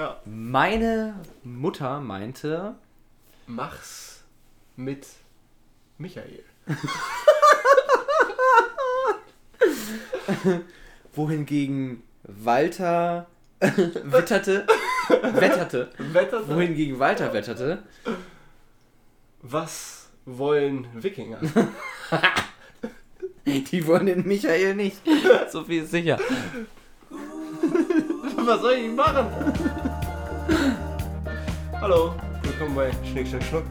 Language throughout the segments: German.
Ja. Meine Mutter meinte, Mach's mit Michael. wohingegen Walter witterte, wetterte, Wetter wohingegen Walter wetterte, Was wollen Wikinger? die wollen den Michael nicht. So viel ist sicher. Was soll ich machen? Hallo, willkommen bei Schnick, Schnack, Schnuck.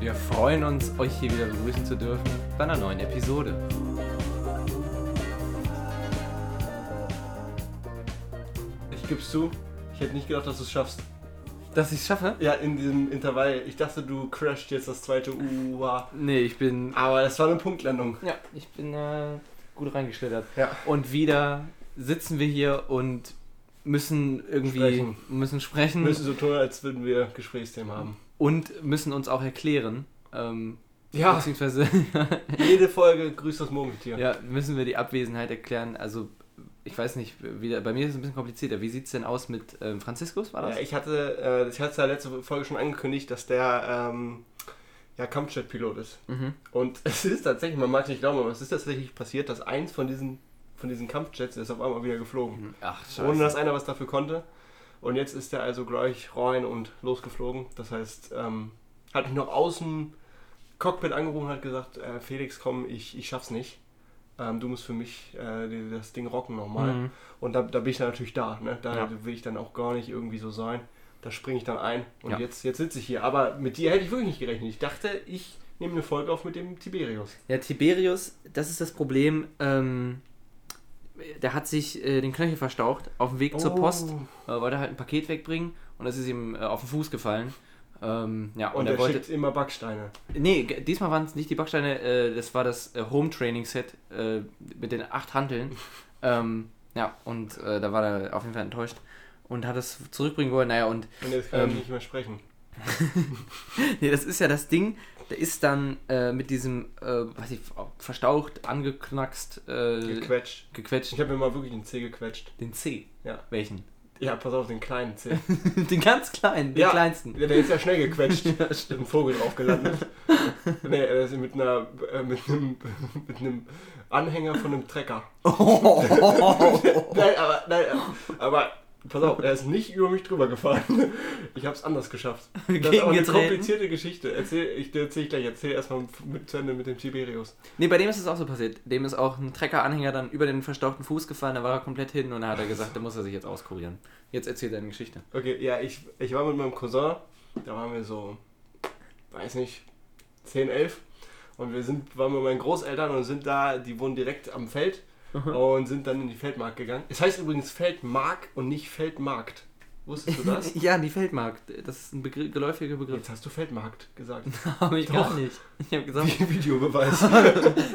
Wir freuen uns, euch hier wieder begrüßen zu dürfen bei einer neuen Episode. Ich gib's zu, ich hätte nicht gedacht, dass du es schaffst. Dass ich es schaffe? Ja, in diesem Intervall. Ich dachte, du crasht jetzt das zweite UA. Nee, ich bin. Aber das war eine Punktlandung. Ja, ich bin äh, gut reingeschlittert. Ja. Und wieder sitzen wir hier und müssen irgendwie Sprechen. müssen sprechen Müssen so tun, als würden wir Gesprächsthemen haben. und müssen uns auch erklären. Ähm, Ja, Beziehungsweise jede Folge grüßt das Murmeltier. ja, müssen wir die Abwesenheit erklären. Also ich weiß nicht, wie, bei mir ist es ein bisschen komplizierter. Wie sieht es denn aus mit ähm, Franziskus? War das? Ja, ich hatte, äh, ich hatte ja letzte Folge schon angekündigt, dass der ähm, ja, Kampfjet-Pilot ist. Mhm. Und es ist tatsächlich, man mag es nicht glauben, aber es ist tatsächlich passiert, dass eins von diesen, von diesen Kampfjets ist auf einmal wieder geflogen. Ach, Ohne dass einer was dafür konnte. Und jetzt ist er also gleich rein und losgeflogen. Das heißt, ähm, hat mich noch aus dem Cockpit angerufen und hat gesagt, äh, Felix, komm, ich, ich schaff's nicht. Ähm, du musst für mich äh, das Ding rocken nochmal. Mhm. Und da, da bin ich dann natürlich da. Ne? Da Ja. will ich dann auch gar nicht irgendwie so sein. Da springe ich dann ein. Und Ja. jetzt, jetzt sitze ich hier. Aber mit dir hätte ich wirklich nicht gerechnet. Ich dachte, ich nehme eine Folge auf mit dem Tiberius. Ja, Tiberius, das ist das Problem. Ähm, der hat sich äh, den Knöchel verstaucht auf dem Weg zur Post. Oh. Äh, wollte halt ein Paket wegbringen und das ist ihm äh, auf den Fuß gefallen. Ähm, ja, und, Und er er wollte. immer Backsteine. Nee, diesmal waren es nicht die Backsteine, äh, das war das äh, Home Training Set äh, mit den acht Hanteln. ähm, ja, und da war er auf jeden Fall enttäuscht und hat es zurückbringen wollen. Naja, und Und jetzt kann Ähm. ich nicht mehr sprechen. nee, das ist ja das Ding, der ist dann äh, mit diesem, äh, weiß ich, verstaucht, angeknackst, äh, Gequetscht. gequetscht. Ich habe mir mal wirklich den C gequetscht. Den C. Ja. Welchen? Ja, pass auf, den kleinen C. den ganz kleinen, den Ja. kleinsten. Der, der ist ja schnell gequetscht. Ja, Mit einem Vogel drauf gelandet. nee, er ist mit einer äh, mit einem mit einem Anhänger von einem Trecker. Nein, aber nein, aber pass auf, er ist nicht über mich drüber gefahren. Ich habe es anders geschafft. Das ist auch eine komplizierte Geschichte. Erzähl, ich erzähl ich gleich. Erzähl erstmal mit, zu Ende mit dem Tiberius. Nee, bei dem ist es auch so passiert. Dem ist auch ein Treckeranhänger dann über den verstauchten Fuß gefallen, da war er komplett hin und dann hat er gesagt, da muss er sich jetzt auskurieren. Jetzt erzählt er eine Geschichte. Okay, ja, ich, ich war mit meinem Cousin, da waren wir so, weiß nicht, 10, 11. Und wir sind, waren mit meinen Großeltern und sind da, die wohnen direkt am Feld und sind dann in die Feldmark gegangen. Es heißt übrigens Feldmark und nicht Feldmarkt. Wusstest du das? ja, die Feldmark, das ist ein Begr geläufiger Begriff. Jetzt hast du Feldmarkt gesagt. Habe ich gar Doch. nicht. Ich habe gesagt, Videobeweis.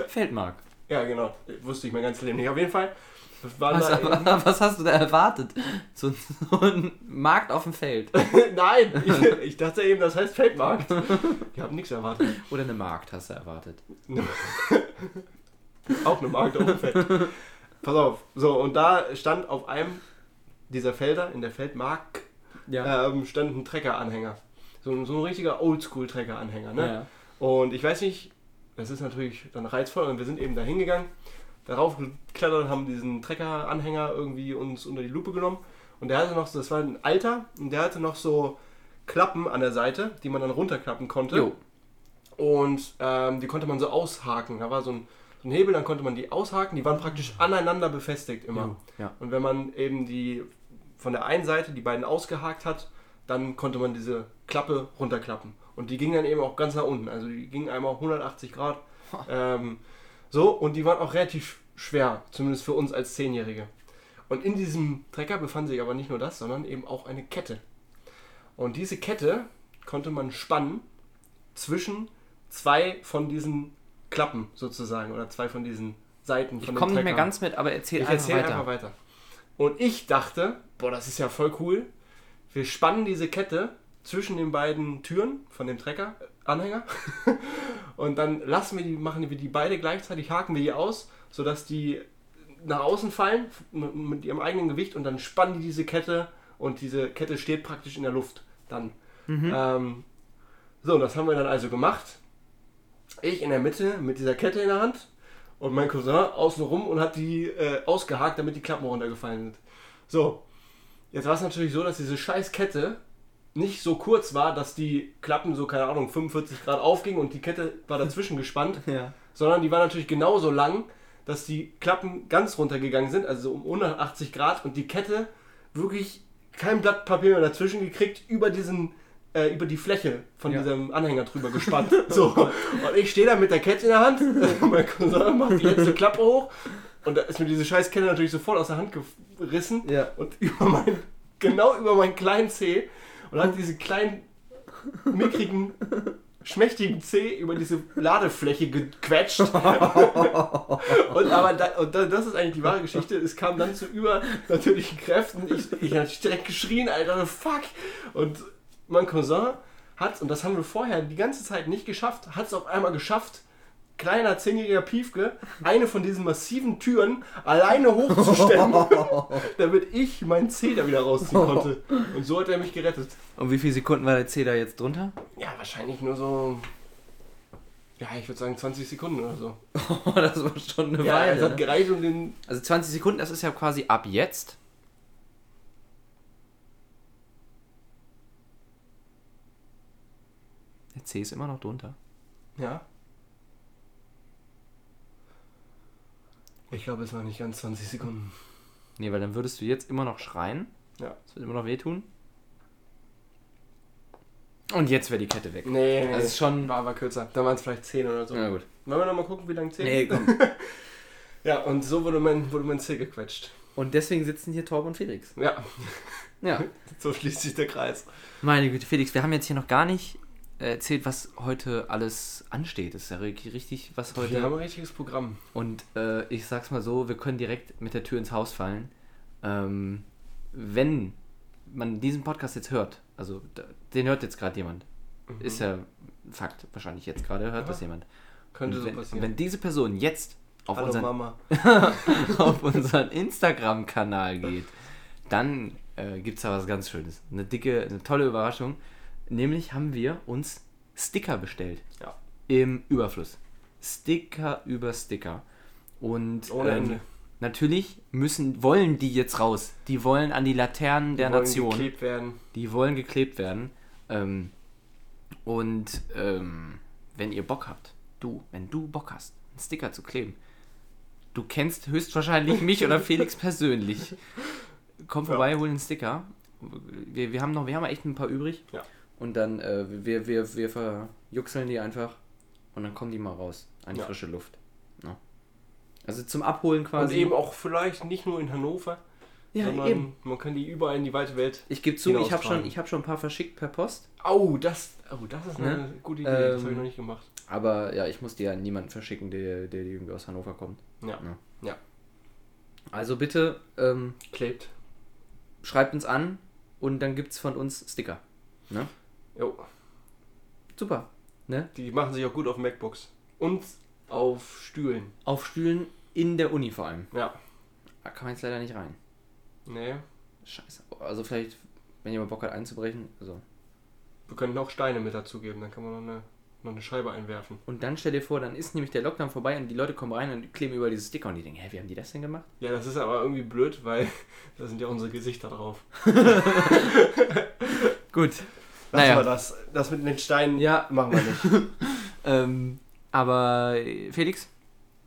Feldmark. ja, genau. Wusste ich mein ganzes Leben nicht. Auf jeden Fall. Was, aber, was hast du da erwartet? So, so ein Markt auf dem Feld. Nein, ich, ich dachte eben, das heißt Feldmarkt. Ich habe nichts erwartet. Oder eine Markt hast du erwartet. Auch eine Markt auf dem Feld. Pass auf. So, und da stand auf einem dieser Felder, in der Feldmark, Ja. ähm, stand ein Treckeranhänger. So, ein- so ein richtiger Oldschool-Treckeranhänger. Ne? ja. Und ich weiß nicht, das ist natürlich dann reizvoll und wir sind eben da hingegangen, darauf geklettert und haben diesen Treckeranhänger irgendwie uns unter die Lupe genommen. Und der hatte noch so, das war ein alter, und der hatte noch so Klappen an der Seite, die man dann runterklappen konnte. Jo. Und ähm, die konnte man so aushaken. Da war so ein, ein Hebel, dann konnte man die aushaken. Die waren praktisch aneinander befestigt immer. Ja. Und wenn man eben die von der einen Seite die beiden ausgehakt hat, dann konnte man diese Klappe runterklappen. Und die ging dann eben auch ganz nach unten. Also die ging einmal 180 Grad. Ähm, so, und die waren auch relativ schwer, zumindest für uns als Zehnjährige. Und in diesem Trecker befand sich aber nicht nur das, sondern eben auch eine Kette. Und diese Kette konnte man spannen zwischen zwei von diesen Klappen sozusagen oder zwei von diesen Seiten Ich von komme dem nicht mehr ganz mit, aber erzähl Ich einfach erzähle weiter. einfach weiter. Und ich dachte, boah, das ist ja voll cool. Wir spannen diese Kette zwischen den beiden Türen von dem Trecker, äh, Anhänger. und dann lassen wir die, machen wir die beide gleichzeitig, haken wir die aus, sodass die nach außen fallen mit, ihrem eigenen Gewicht und dann spannen die diese Kette und diese Kette steht praktisch in der Luft dann. Ähm, so, das haben wir dann also gemacht. Ich in der Mitte mit dieser Kette in der Hand und mein Cousin außenrum und hat die äh, ausgehakt, damit die Klappen runtergefallen sind. So, jetzt war es natürlich so, dass diese scheiß Kette nicht so kurz war, dass die Klappen so, keine Ahnung, 45 Grad aufgingen und die Kette war dazwischen gespannt, Ja. sondern die war natürlich genauso lang, dass die Klappen ganz runtergegangen sind, also um 180 Grad und die Kette wirklich kein Blatt Papier mehr dazwischen gekriegt, über diesen äh, über die Fläche von Ja. diesem Anhänger drüber gespannt. so. Und ich stehe da mit der Kette in der Hand, mein Cousin macht die letzte Klappe hoch und da ist mir diese scheiß Kette natürlich sofort aus der Hand gerissen Ja. und über mein, genau über meinen kleinen Zeh und hat diesen kleinen, mickrigen, schmächtigen Zeh über diese Ladefläche gequetscht. und aber da, und da, das ist eigentlich die wahre Geschichte. Es kam dann zu übernatürlichen Kräften. Ich, ich habe direkt geschrien, Alter, fuck. Und mein Cousin hat, und das haben wir vorher die ganze Zeit nicht geschafft, hat es auf einmal geschafft, kleiner zehnjähriger Piefke, eine von diesen massiven Türen alleine hochzustellen, damit ich meinen Zeh da wieder rausziehen konnte. Und so hat er mich gerettet. Und wie viele Sekunden war der C da jetzt drunter? Ja, wahrscheinlich nur so. Ja, ich würde sagen 20 Sekunden oder so. das war schon eine Ja, es Weile. hat gereicht, um den. Also 20 Sekunden, das ist ja quasi ab jetzt. C ist immer noch drunter. Ja. Ich glaube, es war nicht ganz 20 Sekunden. Nee, weil dann würdest du jetzt immer noch schreien. Ja. Das wird immer noch wehtun. Und jetzt wäre die Kette weg. Nee, nee. Das ist schon. war aber kürzer. Da waren es vielleicht 10 oder so. Na gut. Wollen wir nochmal gucken, wie lange 10? Nee, komm. Ja, und so wurde mein, wurde mein Zeh gequetscht. Und deswegen sitzen hier Torben und Felix. Ja, Ja. so schließt sich der Kreis. Meine Güte, Felix, wir haben jetzt hier noch gar nicht erzählt, was heute alles ansteht. Das ist ja richtig, richtig was heute. Wir haben ein richtiges Programm. Und äh, ich sag's mal so, wir können direkt mit der Tür ins Haus fallen. Ähm, wenn man diesen Podcast jetzt hört, also den hört jetzt gerade jemand, ist ja ein Fakt, wahrscheinlich jetzt gerade hört Ja. das jemand. Könnte Und so wenn, passieren. wenn diese Person jetzt auf Hallo unseren, Mama. auf unseren Instagram-Kanal geht, dann äh, gibt es da was ganz Schönes. Eine dicke, eine tolle Überraschung. Nämlich haben wir uns Sticker bestellt. Ja. Im Überfluss. Sticker über Sticker. Und ähm, natürlich müssen, wollen die jetzt raus. Die wollen an die Laternen der Die wollen Nation. geklebt werden. Die wollen geklebt werden. Ähm, und ähm, wenn ihr Bock habt, du, wenn du Bock hast, einen Sticker zu kleben, du kennst höchstwahrscheinlich mich oder Felix persönlich. Komm vorbei, hol einen Sticker. Wir, wir haben noch, wir haben echt ein paar übrig. Ja. Und dann, äh, wir, wir, wir verjuxeln die einfach und dann kommen die mal raus. An die Ja. frische Luft. Ja. Also zum Abholen Und quasi. eben auch vielleicht nicht nur in Hannover, ja, sondern eben. man kann die überall in die weite Welt. Ich gebe zu, ich habe schon, ich hab schon ein paar verschickt per Post. Oh, das, oh, das ist eine Ne? gute Idee. das habe Ähm, ich noch nicht gemacht. Aber ja, ich muss dir ja niemanden verschicken, der, der irgendwie aus Hannover kommt. Ja. Also bitte ähm, Klebt. schreibt uns an und dann gibt's von uns Sticker. Ne? Jo. Super. Ne? Die machen sich auch gut auf MacBooks. Und auf Stühlen. Auf Stühlen in der Uni vor allem. Ja. Da kann man jetzt leider nicht rein. Nee. Scheiße. Also vielleicht, wenn jemand Bock hat einzubrechen. Also. Wir können auch Steine mit dazugeben, dann kann man noch eine, noch eine Scheibe einwerfen. Und dann stell dir vor, dann ist nämlich der Lockdown vorbei und die Leute kommen rein und kleben über diese Sticker und die denken, hä, wie haben die das denn gemacht? Ja, das ist aber irgendwie blöd, weil da sind ja unsere Gesichter drauf. Gut. Lassen Naja. wir das. Das mit den Steinen Ja. machen wir nicht. Ähm, aber äh, Felix,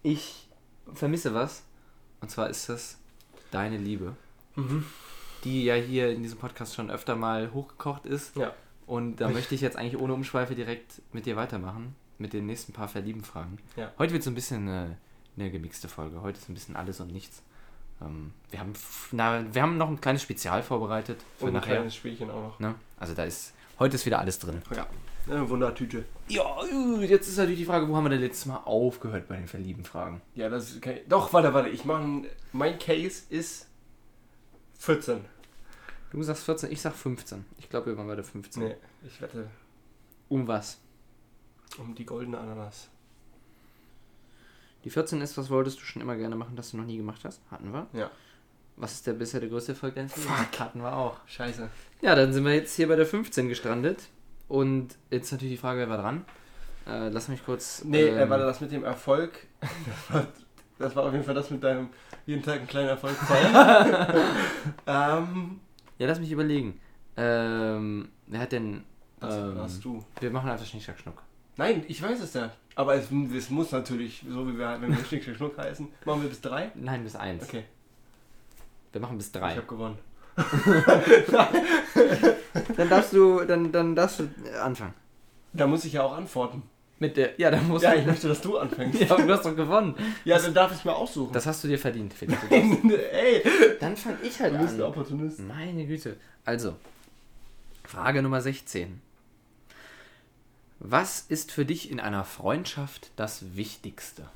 ich vermisse was. Und zwar ist das deine Liebe. mhm. die ja hier in diesem Podcast schon öfter mal hochgekocht ist. Ja. Und da möchte ich jetzt eigentlich ohne Umschweife direkt mit dir weitermachen, mit den nächsten paar Verlieben-Fragen. Ja. Heute wird so ein bisschen eine, eine gemixte Folge. Heute ist ein bisschen alles und nichts. Ähm, wir, haben, na, wir haben noch ein kleines Spezial vorbereitet für Und ein nachher. kleines Spielchen auch noch. Ne? Also da ist, heute ist wieder alles drin. Ja. Eine Wundertüte. Ja, jetzt ist natürlich die Frage, wo haben wir denn letztes Mal aufgehört bei den Verlieben-Fragen? Ja, das ist kein... Doch, warte, warte. Ich mache... Mein Case ist 14. Du sagst 14, ich sag 15. Ich glaube, wir waren bei der 15. Nee, ich wette Um was? um die goldene Ananas. Die 14 ist, was wolltest du schon immer gerne machen, das du noch nie gemacht hast? Hatten wir. Ja. Was ist der bisher der größte Erfolg deines Lebens? Fuck. Hatten wir auch. Scheiße. Ja, dann sind wir jetzt hier bei der 15 gestrandet. Und jetzt natürlich die Frage, wer war dran? Äh, lass mich kurz. Nee, ähm, äh, war das mit dem Erfolg? Das war, das war auf jeden Fall das mit deinem jeden Tag einen kleinen Erfolg feiern. ähm, Ja, lass mich überlegen. Ähm, wer hat denn. das ähm, warst du. Wir machen einfach Schnick, Schnack, Schnuck. Nein, ich weiß es ja. Aber es, es muss natürlich, so wie wir, wenn wir Schnick, Schnack, Schnuck heißen, machen wir bis drei? Nein, bis 1. Okay, Wir machen bis ich 3. habe gewonnen. Dann darfst du, dann, dann darfst du anfangen. Da muss ich ja auch antworten. Mit der. Ja, dann musst Ja, du. ich möchte, dass du anfängst. Ja, aber du hast doch gewonnen. Ja, dann darf ich mir aussuchen. Das hast du dir verdient, Felix. Ey, Dann fang ich halt du bist ein an. Opportunist. Meine Güte. Also, Frage Nummer 16. Was ist für dich in einer Freundschaft das Wichtigste?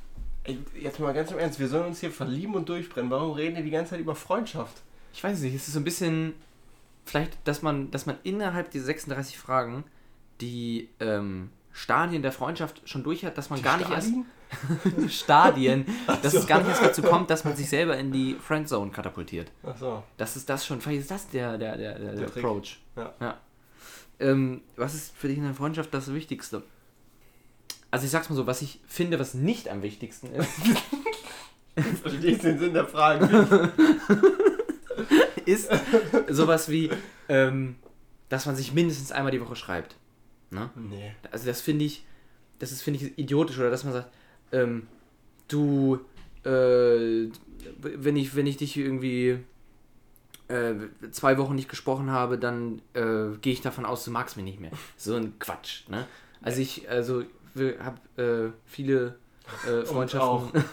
Ey, jetzt mal ganz im Ernst, wir sollen uns hier verlieben und durchbrennen. Warum reden wir die ganze Zeit über Freundschaft? Ich weiß nicht, es ist so ein bisschen. Vielleicht, dass man, dass man innerhalb dieser 36 Fragen die ähm, Stadien der Freundschaft schon durch hat, dass man gar nicht Stalin? erst. Stadien, dass so. es gar nicht erst dazu kommt, dass man sich selber in die Friendzone katapultiert. Ach so. Das ist das schon, vielleicht ist das der, der, der, der, der. Approach. Ja. Ähm, was ist für dich in der Freundschaft das Wichtigste? Also ich sag's mal so, was ich finde, was nicht am wichtigsten ist, Verstehst den Sinn der Frage? ist sowas wie, ähm, dass man sich mindestens einmal die Woche schreibt. Ne? Nee. Also das finde ich, das ist finde ich idiotisch oder dass man sagt, ähm, du, äh, wenn ich wenn ich dich irgendwie äh, zwei Wochen nicht gesprochen habe, dann äh, gehe ich davon aus, du magst mich nicht mehr. So ein Quatsch. Ne? Also ich also habe äh, viele äh, Freundschaften,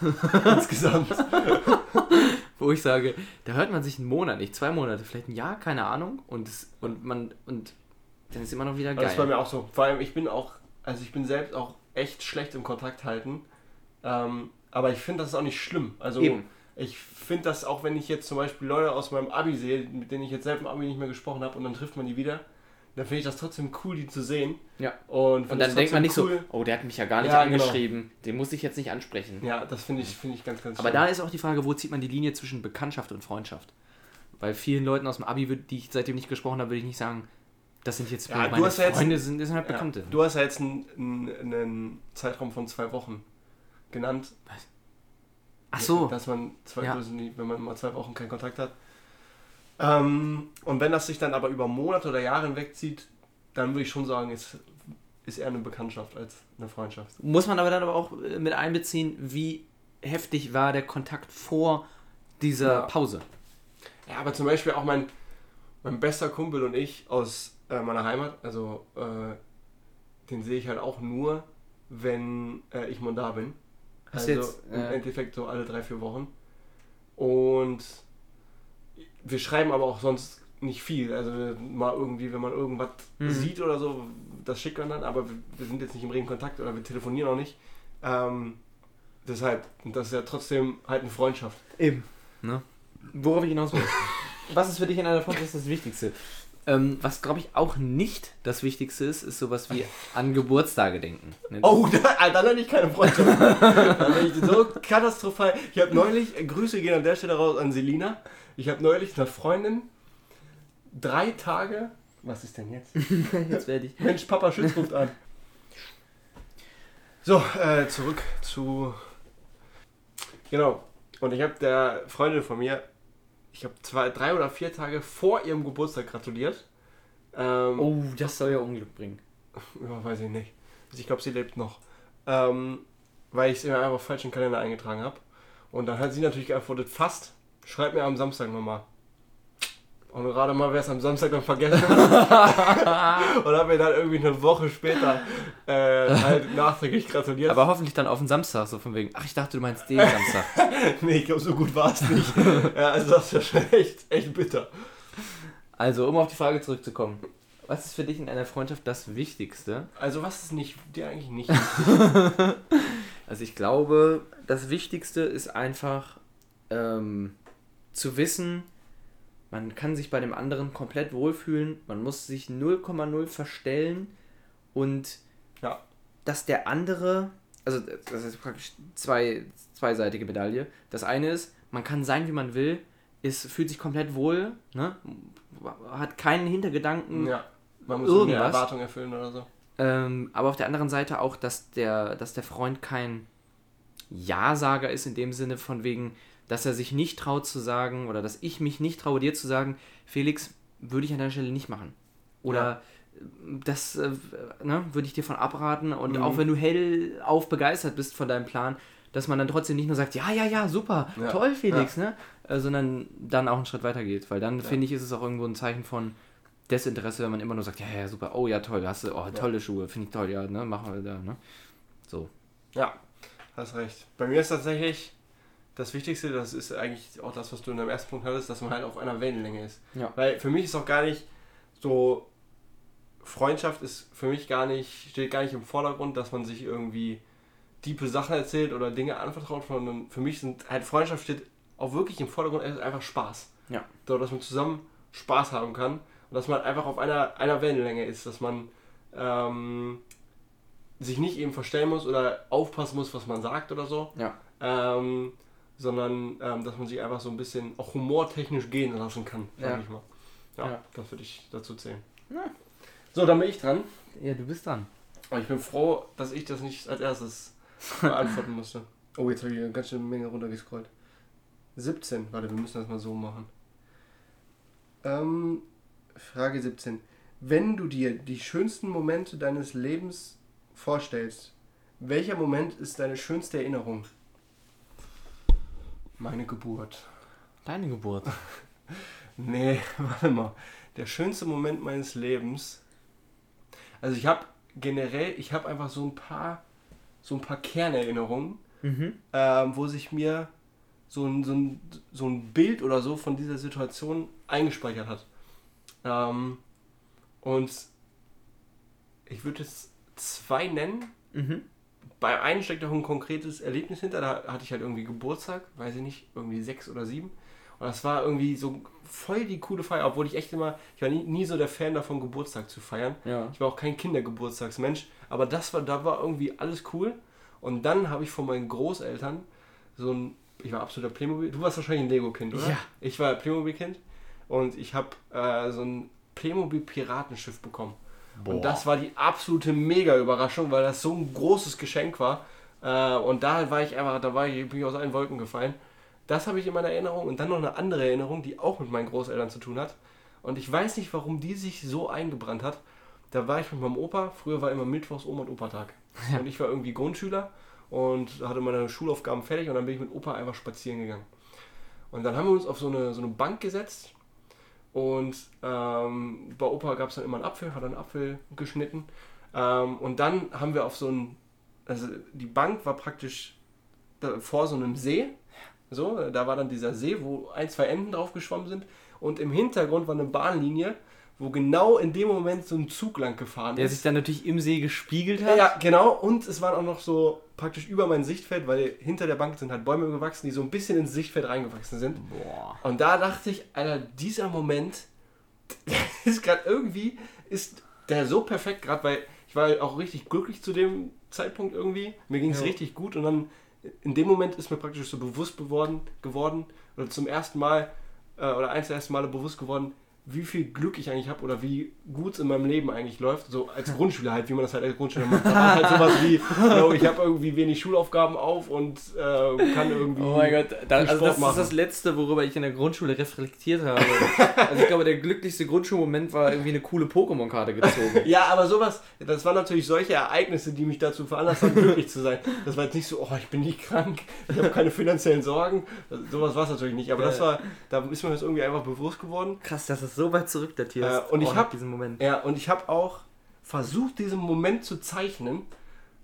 Insgesamt. wo ich sage, da hört man sich einen Monat nicht, zwei Monate, vielleicht ein Jahr, keine Ahnung, und es, und man und dann ist immer noch wieder geil. Das ist bei mir auch so. Vor allem, ich bin auch, also ich bin selbst auch echt schlecht im Kontakt halten. Ähm, aber ich finde, das ist auch nicht schlimm. Also Eben. ich finde das auch, wenn ich jetzt zum Beispiel Leute aus meinem Abi sehe, mit denen ich jetzt selbst im Abi nicht mehr gesprochen habe und dann trifft man die wieder, dann finde ich das trotzdem cool, die zu sehen. Ja. Und, find Und dann denkt man nicht trotzdem so, oh, der hat mich ja gar nicht Ja, genau. angeschrieben, den muss ich jetzt nicht ansprechen. Ja, das finde ich, finde ich ganz, ganz Aber schlimm. da ist auch die Frage, wo zieht man die Linie zwischen Bekanntschaft und Freundschaft? Bei vielen Leuten aus dem Abi, die ich seitdem nicht gesprochen habe, würde ich nicht sagen, das sind jetzt Ja, du meine ja jetzt- Freunde, sind, das sind halt Ja, Bekannte. du hast ja jetzt einen, einen, Zeitraum von zwei Wochen genannt. Ach so, Dass man zwei, Ja. wenn man mal zwei Wochen keinen Kontakt hat. Ähm, und wenn das sich dann aber über Monate oder Jahre hinwegzieht, dann würde ich schon sagen, ist, ist eher eine Bekanntschaft als eine Freundschaft. muss man aber dann aber auch äh, mit einbeziehen, wie heftig war der Kontakt vor dieser Ja. Pause. Ja, aber zum Beispiel auch mein, mein bester Kumpel und ich aus äh, meiner Heimat, also äh, den sehe ich halt auch nur, wenn äh, ich mal da bin. Also jetzt, im äh, Endeffekt so alle drei, vier Wochen. Und wir schreiben aber auch sonst nicht viel. Also mal irgendwie, wenn man irgendwas Mhm. sieht oder so, das schickt man dann, aber wir, wir sind jetzt nicht im regen Kontakt oder wir telefonieren auch nicht. Ähm, deshalb, und das ist ja trotzdem halt eine Freundschaft. Eben. Ne? Worauf ich hinaus will. was ist für dich in einer Freundschaft das Wichtigste? Ähm, was glaube ich auch nicht das Wichtigste ist, ist sowas wie an Geburtstage denken. Ne? Oh, da, dann hatte ich keine Freundschaft. dann bin ich so katastrophal. Ich habe neulich, äh, Grüße gehen an der Stelle raus an Selina. Ich habe neulich einer Freundin drei Tage. Was ist denn jetzt? Jetzt werde ich. Mensch, Papa Schütz ruft an. So, äh, zurück zu. Genau. Und ich habe der Freundin von mir, ich habe zwei, drei oder vier Tage vor ihrem Geburtstag gratuliert. Ähm, Oh, das soll ja Unglück bringen. Ja, weiß ich nicht. Also ich glaube, sie lebt noch. Ähm, weil ich es immer einfach falsch in den Kalender eingetragen habe. Und dann hat sie natürlich geantwortet, fast. Schreib mir am Samstag nochmal. Und gerade mal, wer es am Samstag dann vergessen hat. und habe mir dann irgendwie eine Woche später äh, halt nachträglich gratuliert. Aber hoffentlich dann auf den Samstag, so von wegen. Ach, ich dachte, du meinst den Samstag. nee, ich glaube, so gut war es nicht. ja, also das ist ja schon echt, echt bitter. Also, um auf die Frage zurückzukommen. Was ist für dich in einer Freundschaft das Wichtigste? Also was ist nicht, dir eigentlich nicht Also ich glaube, das Wichtigste ist einfach ähm, zu wissen, man kann sich bei dem anderen komplett wohlfühlen, man muss sich 0,0 verstellen und Ja. dass der andere, also das ist praktisch zwei, zweiseitige Medaille. Das eine ist, man kann sein, wie man will, ist, fühlt sich komplett wohl, ne? hat keinen Hintergedanken. Ja, man muss irgendwas. eine Erwartung erfüllen oder so. Ähm, aber auf der anderen Seite auch, dass der, dass der Freund kein Ja-Sager ist, in dem Sinne von wegen, dass er sich nicht traut zu sagen, oder dass ich mich nicht traue, dir zu sagen, Felix, würde ich an deiner Stelle nicht machen. Oder ja. das äh, ne, würde ich dir von abraten. Und mhm. auch wenn du hellauf begeistert bist von deinem Plan, dass man dann trotzdem nicht nur sagt, ja, ja, ja, super, ja. toll, Felix, ja. ne? Äh, sondern dann auch einen Schritt weiter geht. Weil dann, finde ich, ist es auch irgendwo ein Zeichen von Desinteresse, wenn man immer nur sagt, ja, ja, super, oh ja, toll, hast du, oh, tolle Schuhe, finde ich toll, ja, ne, machen wir da, ne? So. Ja, hast recht. Bei mir ist tatsächlich das Wichtigste, das ist eigentlich auch das, was du in deinem ersten Punkt hattest, dass man halt auf einer Wellenlänge ist. Ja. Weil für mich ist auch gar nicht so, Freundschaft ist für mich gar nicht, steht gar nicht im Vordergrund, dass man sich irgendwie diepe Sachen erzählt oder Dinge anvertraut, sondern für mich sind halt Freundschaft steht auch wirklich im Vordergrund einfach Spaß. Ja. So, dass man zusammen Spaß haben kann und dass man einfach auf einer, einer Wellenlänge ist, dass man ähm, sich nicht eben verstellen muss oder aufpassen muss, was man sagt oder so. Ja. Ähm, sondern ähm, dass man sich einfach so ein bisschen auch humortechnisch gehen lassen kann, sag ja. ich mal. Ja, ja. das würde ich dazu zählen. Ja. So, dann bin ich dran. Ja, du bist dran. Aber ich bin froh, dass ich das nicht als erstes beantworten musste. Oh, jetzt habe ich eine ganz schöne Menge runtergescrollt. 17, warte, wir müssen das mal so machen. Ähm, Frage 17. Wenn du dir die schönsten Momente deines Lebens vorstellst, welcher Moment ist deine schönste Erinnerung? Meine Geburt. Deine Geburt? nee, warte mal. Der schönste Moment meines Lebens. Also ich habe generell, ich habe einfach so ein paar, so ein paar Kernerinnerungen, mhm. ähm, wo sich mir so ein, so, ein, so ein Bild oder so von dieser Situation eingespeichert hat. Ähm, und ich würde es zwei nennen. Mhm. Bei einem steckt auch ein konkretes Erlebnis hinter. Da hatte ich halt irgendwie Geburtstag, weiß ich nicht, irgendwie sechs oder sieben. Und das war irgendwie so voll die coole Feier, obwohl ich echt immer, ich war nie, nie so der Fan davon, Geburtstag zu feiern. Ja. Ich war auch kein Kindergeburtstagsmensch, aber das war, da war irgendwie alles cool. Und dann habe ich von meinen Großeltern so ein, ich war absoluter Playmobil, du warst wahrscheinlich ein Lego-Kind, oder? Ja. Ich war Playmobil-Kind und ich habe äh, so ein Playmobil-Piratenschiff bekommen. Boah. Und das war die absolute Mega-Überraschung, weil das so ein großes Geschenk war. Äh, und da war ich einfach, da war ich, bin ich aus allen Wolken gefallen. Das habe ich in meiner Erinnerung und dann noch eine andere Erinnerung, die auch mit meinen Großeltern zu tun hat. Und ich weiß nicht, warum die sich so eingebrannt hat. Da war ich mit meinem Opa, früher war immer Mittwochs Oma und Opa-Tag. Ja. Und ich war irgendwie Grundschüler und hatte meine Schulaufgaben fertig und dann bin ich mit Opa einfach spazieren gegangen. Und dann haben wir uns auf so eine, so eine Bank gesetzt und ähm, bei Opa gab es dann immer einen Apfel, hat einen Apfel geschnitten. Ähm, und dann haben wir auf so ein, also die Bank war praktisch vor so einem See. So, da war dann dieser See, wo ein, zwei Enten drauf geschwommen sind. Und im Hintergrund war eine Bahnlinie wo genau in dem Moment so ein Zug lang gefahren Der ist. Der sich dann natürlich im See gespiegelt hat. Ja, genau. Und es waren auch noch so praktisch über mein Sichtfeld, weil hinter der Bank sind halt Bäume gewachsen, die so ein bisschen ins Sichtfeld reingewachsen sind. Boah. Und da dachte ich, Alter, dieser Moment ist gerade irgendwie, ist der so perfekt gerade, weil ich war auch richtig glücklich zu dem Zeitpunkt irgendwie. Mir ging es ja. richtig gut und dann in dem Moment ist mir praktisch so bewusst geworden, geworden oder zum ersten Mal äh, oder eins der ersten Male bewusst geworden, wie viel Glück ich eigentlich habe oder wie gut es in meinem Leben eigentlich läuft. So als Grundschüler halt, wie man das halt als Grundschüler macht. Da war halt sowas wie, you ich habe irgendwie wenig Schulaufgaben auf und äh, kann irgendwie. Oh mein Gott, da, also das machen. ist das Letzte, worüber ich in der Grundschule reflektiert habe. also ich glaube, der glücklichste Grundschulmoment war irgendwie eine coole Pokémon-Karte gezogen. ja, aber sowas, das waren natürlich solche Ereignisse, die mich dazu veranlasst haben, glücklich zu sein. Das war jetzt nicht so, oh, ich bin nicht krank, ich habe keine finanziellen Sorgen. Sowas war es natürlich nicht. Aber das war, da ist mir das irgendwie einfach bewusst geworden. Krass, das ist so weit zurück datierst. Äh, und ich habe diesen Moment. Ja, und ich habe auch versucht, diesen Moment zu zeichnen.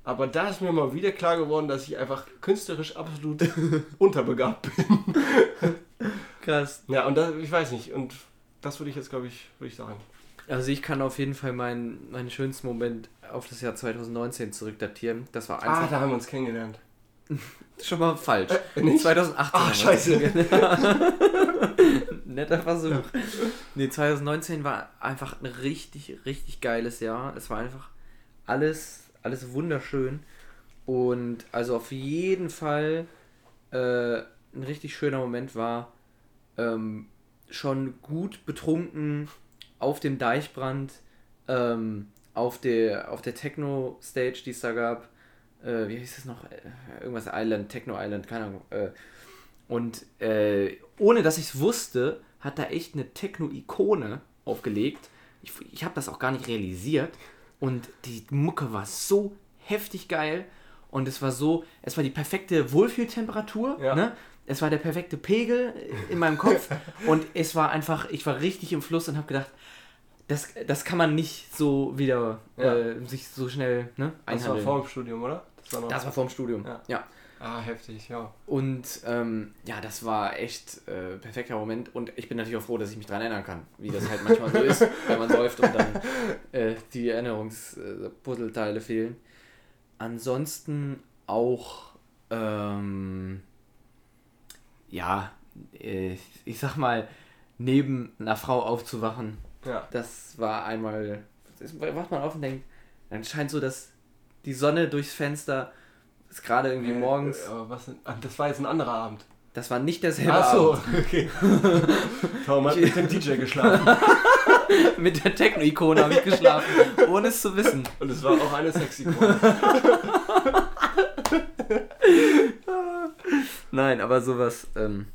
Aber da ist mir mal wieder klar geworden, dass ich einfach künstlerisch absolut unterbegabt bin. Krass. Ja, und das, ich weiß nicht. Und das würde ich jetzt, glaube ich, würde ich sagen. Also ich kann auf jeden Fall meinen, meinen schönsten Moment auf das Jahr 2019 zurückdatieren. Das war ah, einfach. Ah, da haben wir uns kennengelernt. Schon mal falsch. Äh, nicht? 2018. Ach, scheiße. Netter Versuch. Nee, 2019 war einfach ein richtig, richtig geiles Jahr. Es war einfach alles, alles wunderschön. Und also auf jeden Fall äh, ein richtig schöner Moment war, ähm, schon gut betrunken auf dem Deichbrand, ähm, auf der, auf der Techno-Stage, die es da gab. Äh, wie hieß es noch? Äh, Irgendwas Island, Techno Island, keine Ahnung. Äh, und äh, ohne dass ich es wusste, hat da echt eine Techno-Ikone aufgelegt. Ich, ich habe das auch gar nicht realisiert. Und die Mucke war so heftig geil. Und es war so, es war die perfekte Wohlfühltemperatur. Ja. Ne? Es war der perfekte Pegel in meinem Kopf. und es war einfach, ich war richtig im Fluss und habe gedacht, das, das kann man nicht so wieder Ja. äh, sich so schnell ne, Das war einhandeln. vor dem Studium, oder? Das war noch. das war vorm Studium. Ja. ja. Ah, heftig, ja. Und ähm, ja, das war echt äh, perfekter Moment und ich bin natürlich auch froh, dass ich mich daran erinnern kann, wie das halt manchmal so ist, wenn man säuft und dann äh, die Erinnerungspuzzleteile fehlen. Ansonsten auch, ähm, ja, äh, ich sag mal, neben einer Frau aufzuwachen, Ja. das war einmal, das wacht man auf und denkt, dann scheint so, dass die Sonne durchs Fenster ist gerade irgendwie morgens. Äh, aber was, ah, das war jetzt ein anderer Abend. Das war nicht derselbe Ach so, Abend. okay. Tom hat mit dem DJ geschlafen. Mit der Techno-Ikone habe ich geschlafen, ohne es zu wissen. Und es war auch eine sexy Ikone. Nein, aber sowas ähm,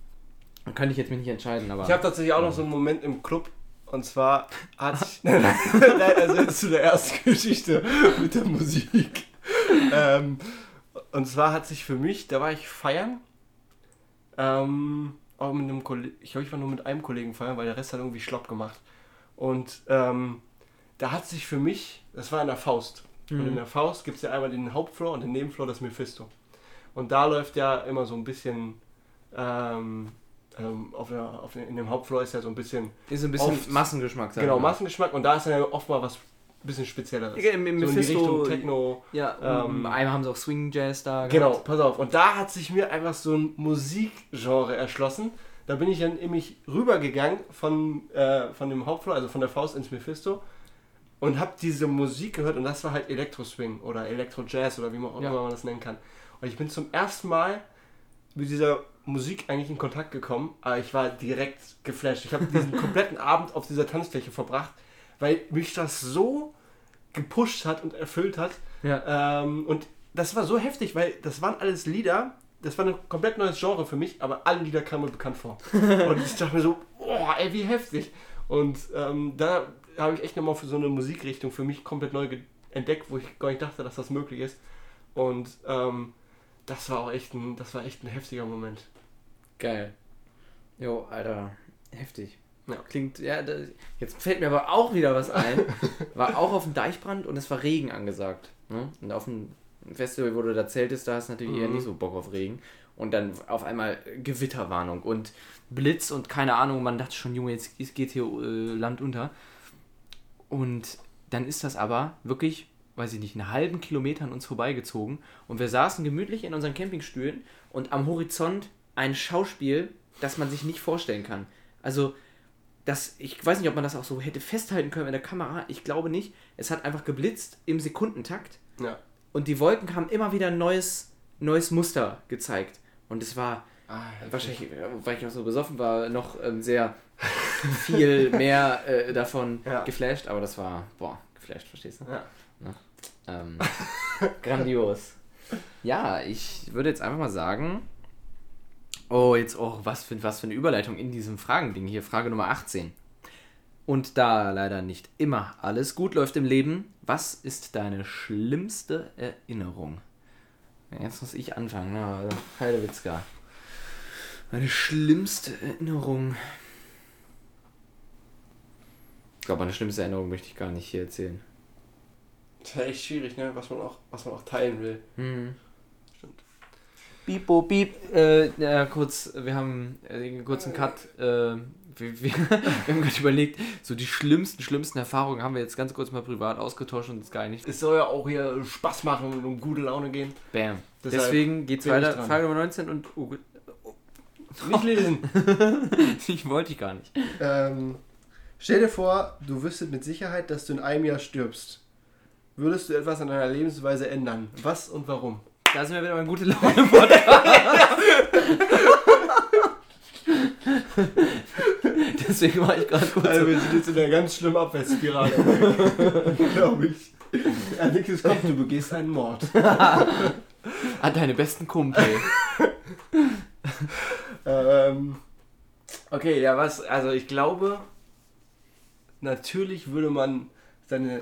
könnte ich jetzt mich nicht entscheiden. Aber Ich habe tatsächlich auch noch so einen Moment im Club. Und zwar hat sich. Nein, also jetzt zu der ersten Geschichte mit der Musik. Ähm, und zwar hat sich für mich, da war ich feiern. Ähm, auch mit einem Kollegen. Ich glaube, ich war nur mit einem Kollegen feiern, weil der Rest hat irgendwie schlapp gemacht. Und ähm, da hat sich für mich, das war in der Faust. Und in der Faust gibt es ja einmal den Hauptfloor und den Nebenfloor das Mephisto. Und da läuft ja immer so ein bisschen. Ähm, ähm, auf der, auf in dem Hauptfloor ist ja so ein bisschen ist ein bisschen oft- Massengeschmack. genau mal. Massengeschmack und da ist dann ja oft mal was bisschen spezielleres. Ja, im- im so in die Richtung Techno. Ja, Ähm, ähm, einmal haben sie auch Swing Jazz da. Genau, gehabt. pass auf. Und da hat sich mir einfach so ein Musikgenre erschlossen. Da bin ich dann nämlich rübergegangen von, äh, von dem Hauptfloor, also von der Faust ins Mephisto und habe diese Musik gehört und das war halt Elektro-Swing oder Elektro-Jazz oder wie man auch Ja. immer man das nennen kann. Und ich bin zum ersten Mal mit dieser Musik eigentlich in Kontakt gekommen, aber ich war direkt geflasht. Ich habe diesen kompletten Abend auf dieser Tanzfläche verbracht, weil mich das so gepusht hat und erfüllt hat. Ja. Ähm, und das war so heftig, weil das waren alles Lieder, das war ein komplett neues Genre für mich, aber alle Lieder kamen mir bekannt vor. und ich dachte mir so, oh, ey, wie heftig. Und ähm, da habe ich echt nochmal für so eine Musikrichtung für mich komplett neu entdeckt, wo ich gar nicht dachte, dass das möglich ist. Und ähm, das war auch echt ein, das war echt ein heftiger Moment. Geil. Jo, Alter, heftig. Ja. Klingt, ja, da, jetzt fällt mir aber auch wieder was ein. War auch auf dem Deichbrand und es war Regen angesagt. Ne? Und auf dem Festival, wo du da zeltest, da hast du natürlich eher Mhm. nicht so Bock auf Regen. Und dann auf einmal Gewitterwarnung und Blitz und keine Ahnung, man dachte schon, Junge, jetzt geht hier äh, Land unter. Und dann ist das aber wirklich, weiß ich nicht, einen halben Kilometer an uns vorbeigezogen. Und wir saßen gemütlich in unseren Campingstühlen und am Horizont ein Schauspiel, das man sich nicht vorstellen kann. Also, das, ich weiß nicht, ob man das auch so hätte festhalten können in der Kamera. Ich glaube nicht. Es hat einfach geblitzt im Sekundentakt Ja. und die Wolken haben immer wieder ein neues, neues Muster gezeigt. Und es war Ah, wahrscheinlich, weil ich auch so besoffen war, noch ähm, sehr viel mehr äh, davon Ja. geflasht. Aber das war, boah, geflasht, verstehst du? Ja. Ähm, grandios. Ja, ich würde jetzt einfach mal sagen. Oh, jetzt auch, was für, was für eine Überleitung in diesem Fragending hier. Frage Nummer 18. Und da leider nicht immer alles gut läuft im Leben, was ist deine schlimmste Erinnerung? Jetzt muss ich anfangen, ne? Also, Heidewitzka. Meine schlimmste Erinnerung. Ich glaube, meine schlimmste Erinnerung möchte ich gar nicht hier erzählen. Das ist ja echt schwierig, ne? was, man auch, was man auch teilen will. Hm. Piep, bo, piep. Äh, ja, kurz, wir haben äh, einen kurzen Cut. Äh, wir, wir, wir haben gerade überlegt, so die schlimmsten, schlimmsten Erfahrungen haben wir jetzt ganz kurz mal privat ausgetauscht und uns geeinigt. Es soll ja auch hier Spaß machen und um gute Laune gehen. Bam. Deshalb Deswegen geht's weiter. Frage Nummer 19 und. Oh, Nicht lesen. ich wollte ich gar nicht. Ähm, stell dir vor, du wüsstest mit Sicherheit, dass du in einem Jahr stirbst. Würdest du etwas an deiner Lebensweise ändern? Was und warum? Da sind wir wieder beim gute Laune Podcast. Deswegen war ich gerade kurz. Also so- wir sind jetzt in einer ganz schlimmen Abwärtsspirale. Glaube ich. Als nächstes kommt, du begehst einen Mord. An deine besten Kumpel. Ähm, okay, ja, was, also ich glaube, natürlich würde man seine,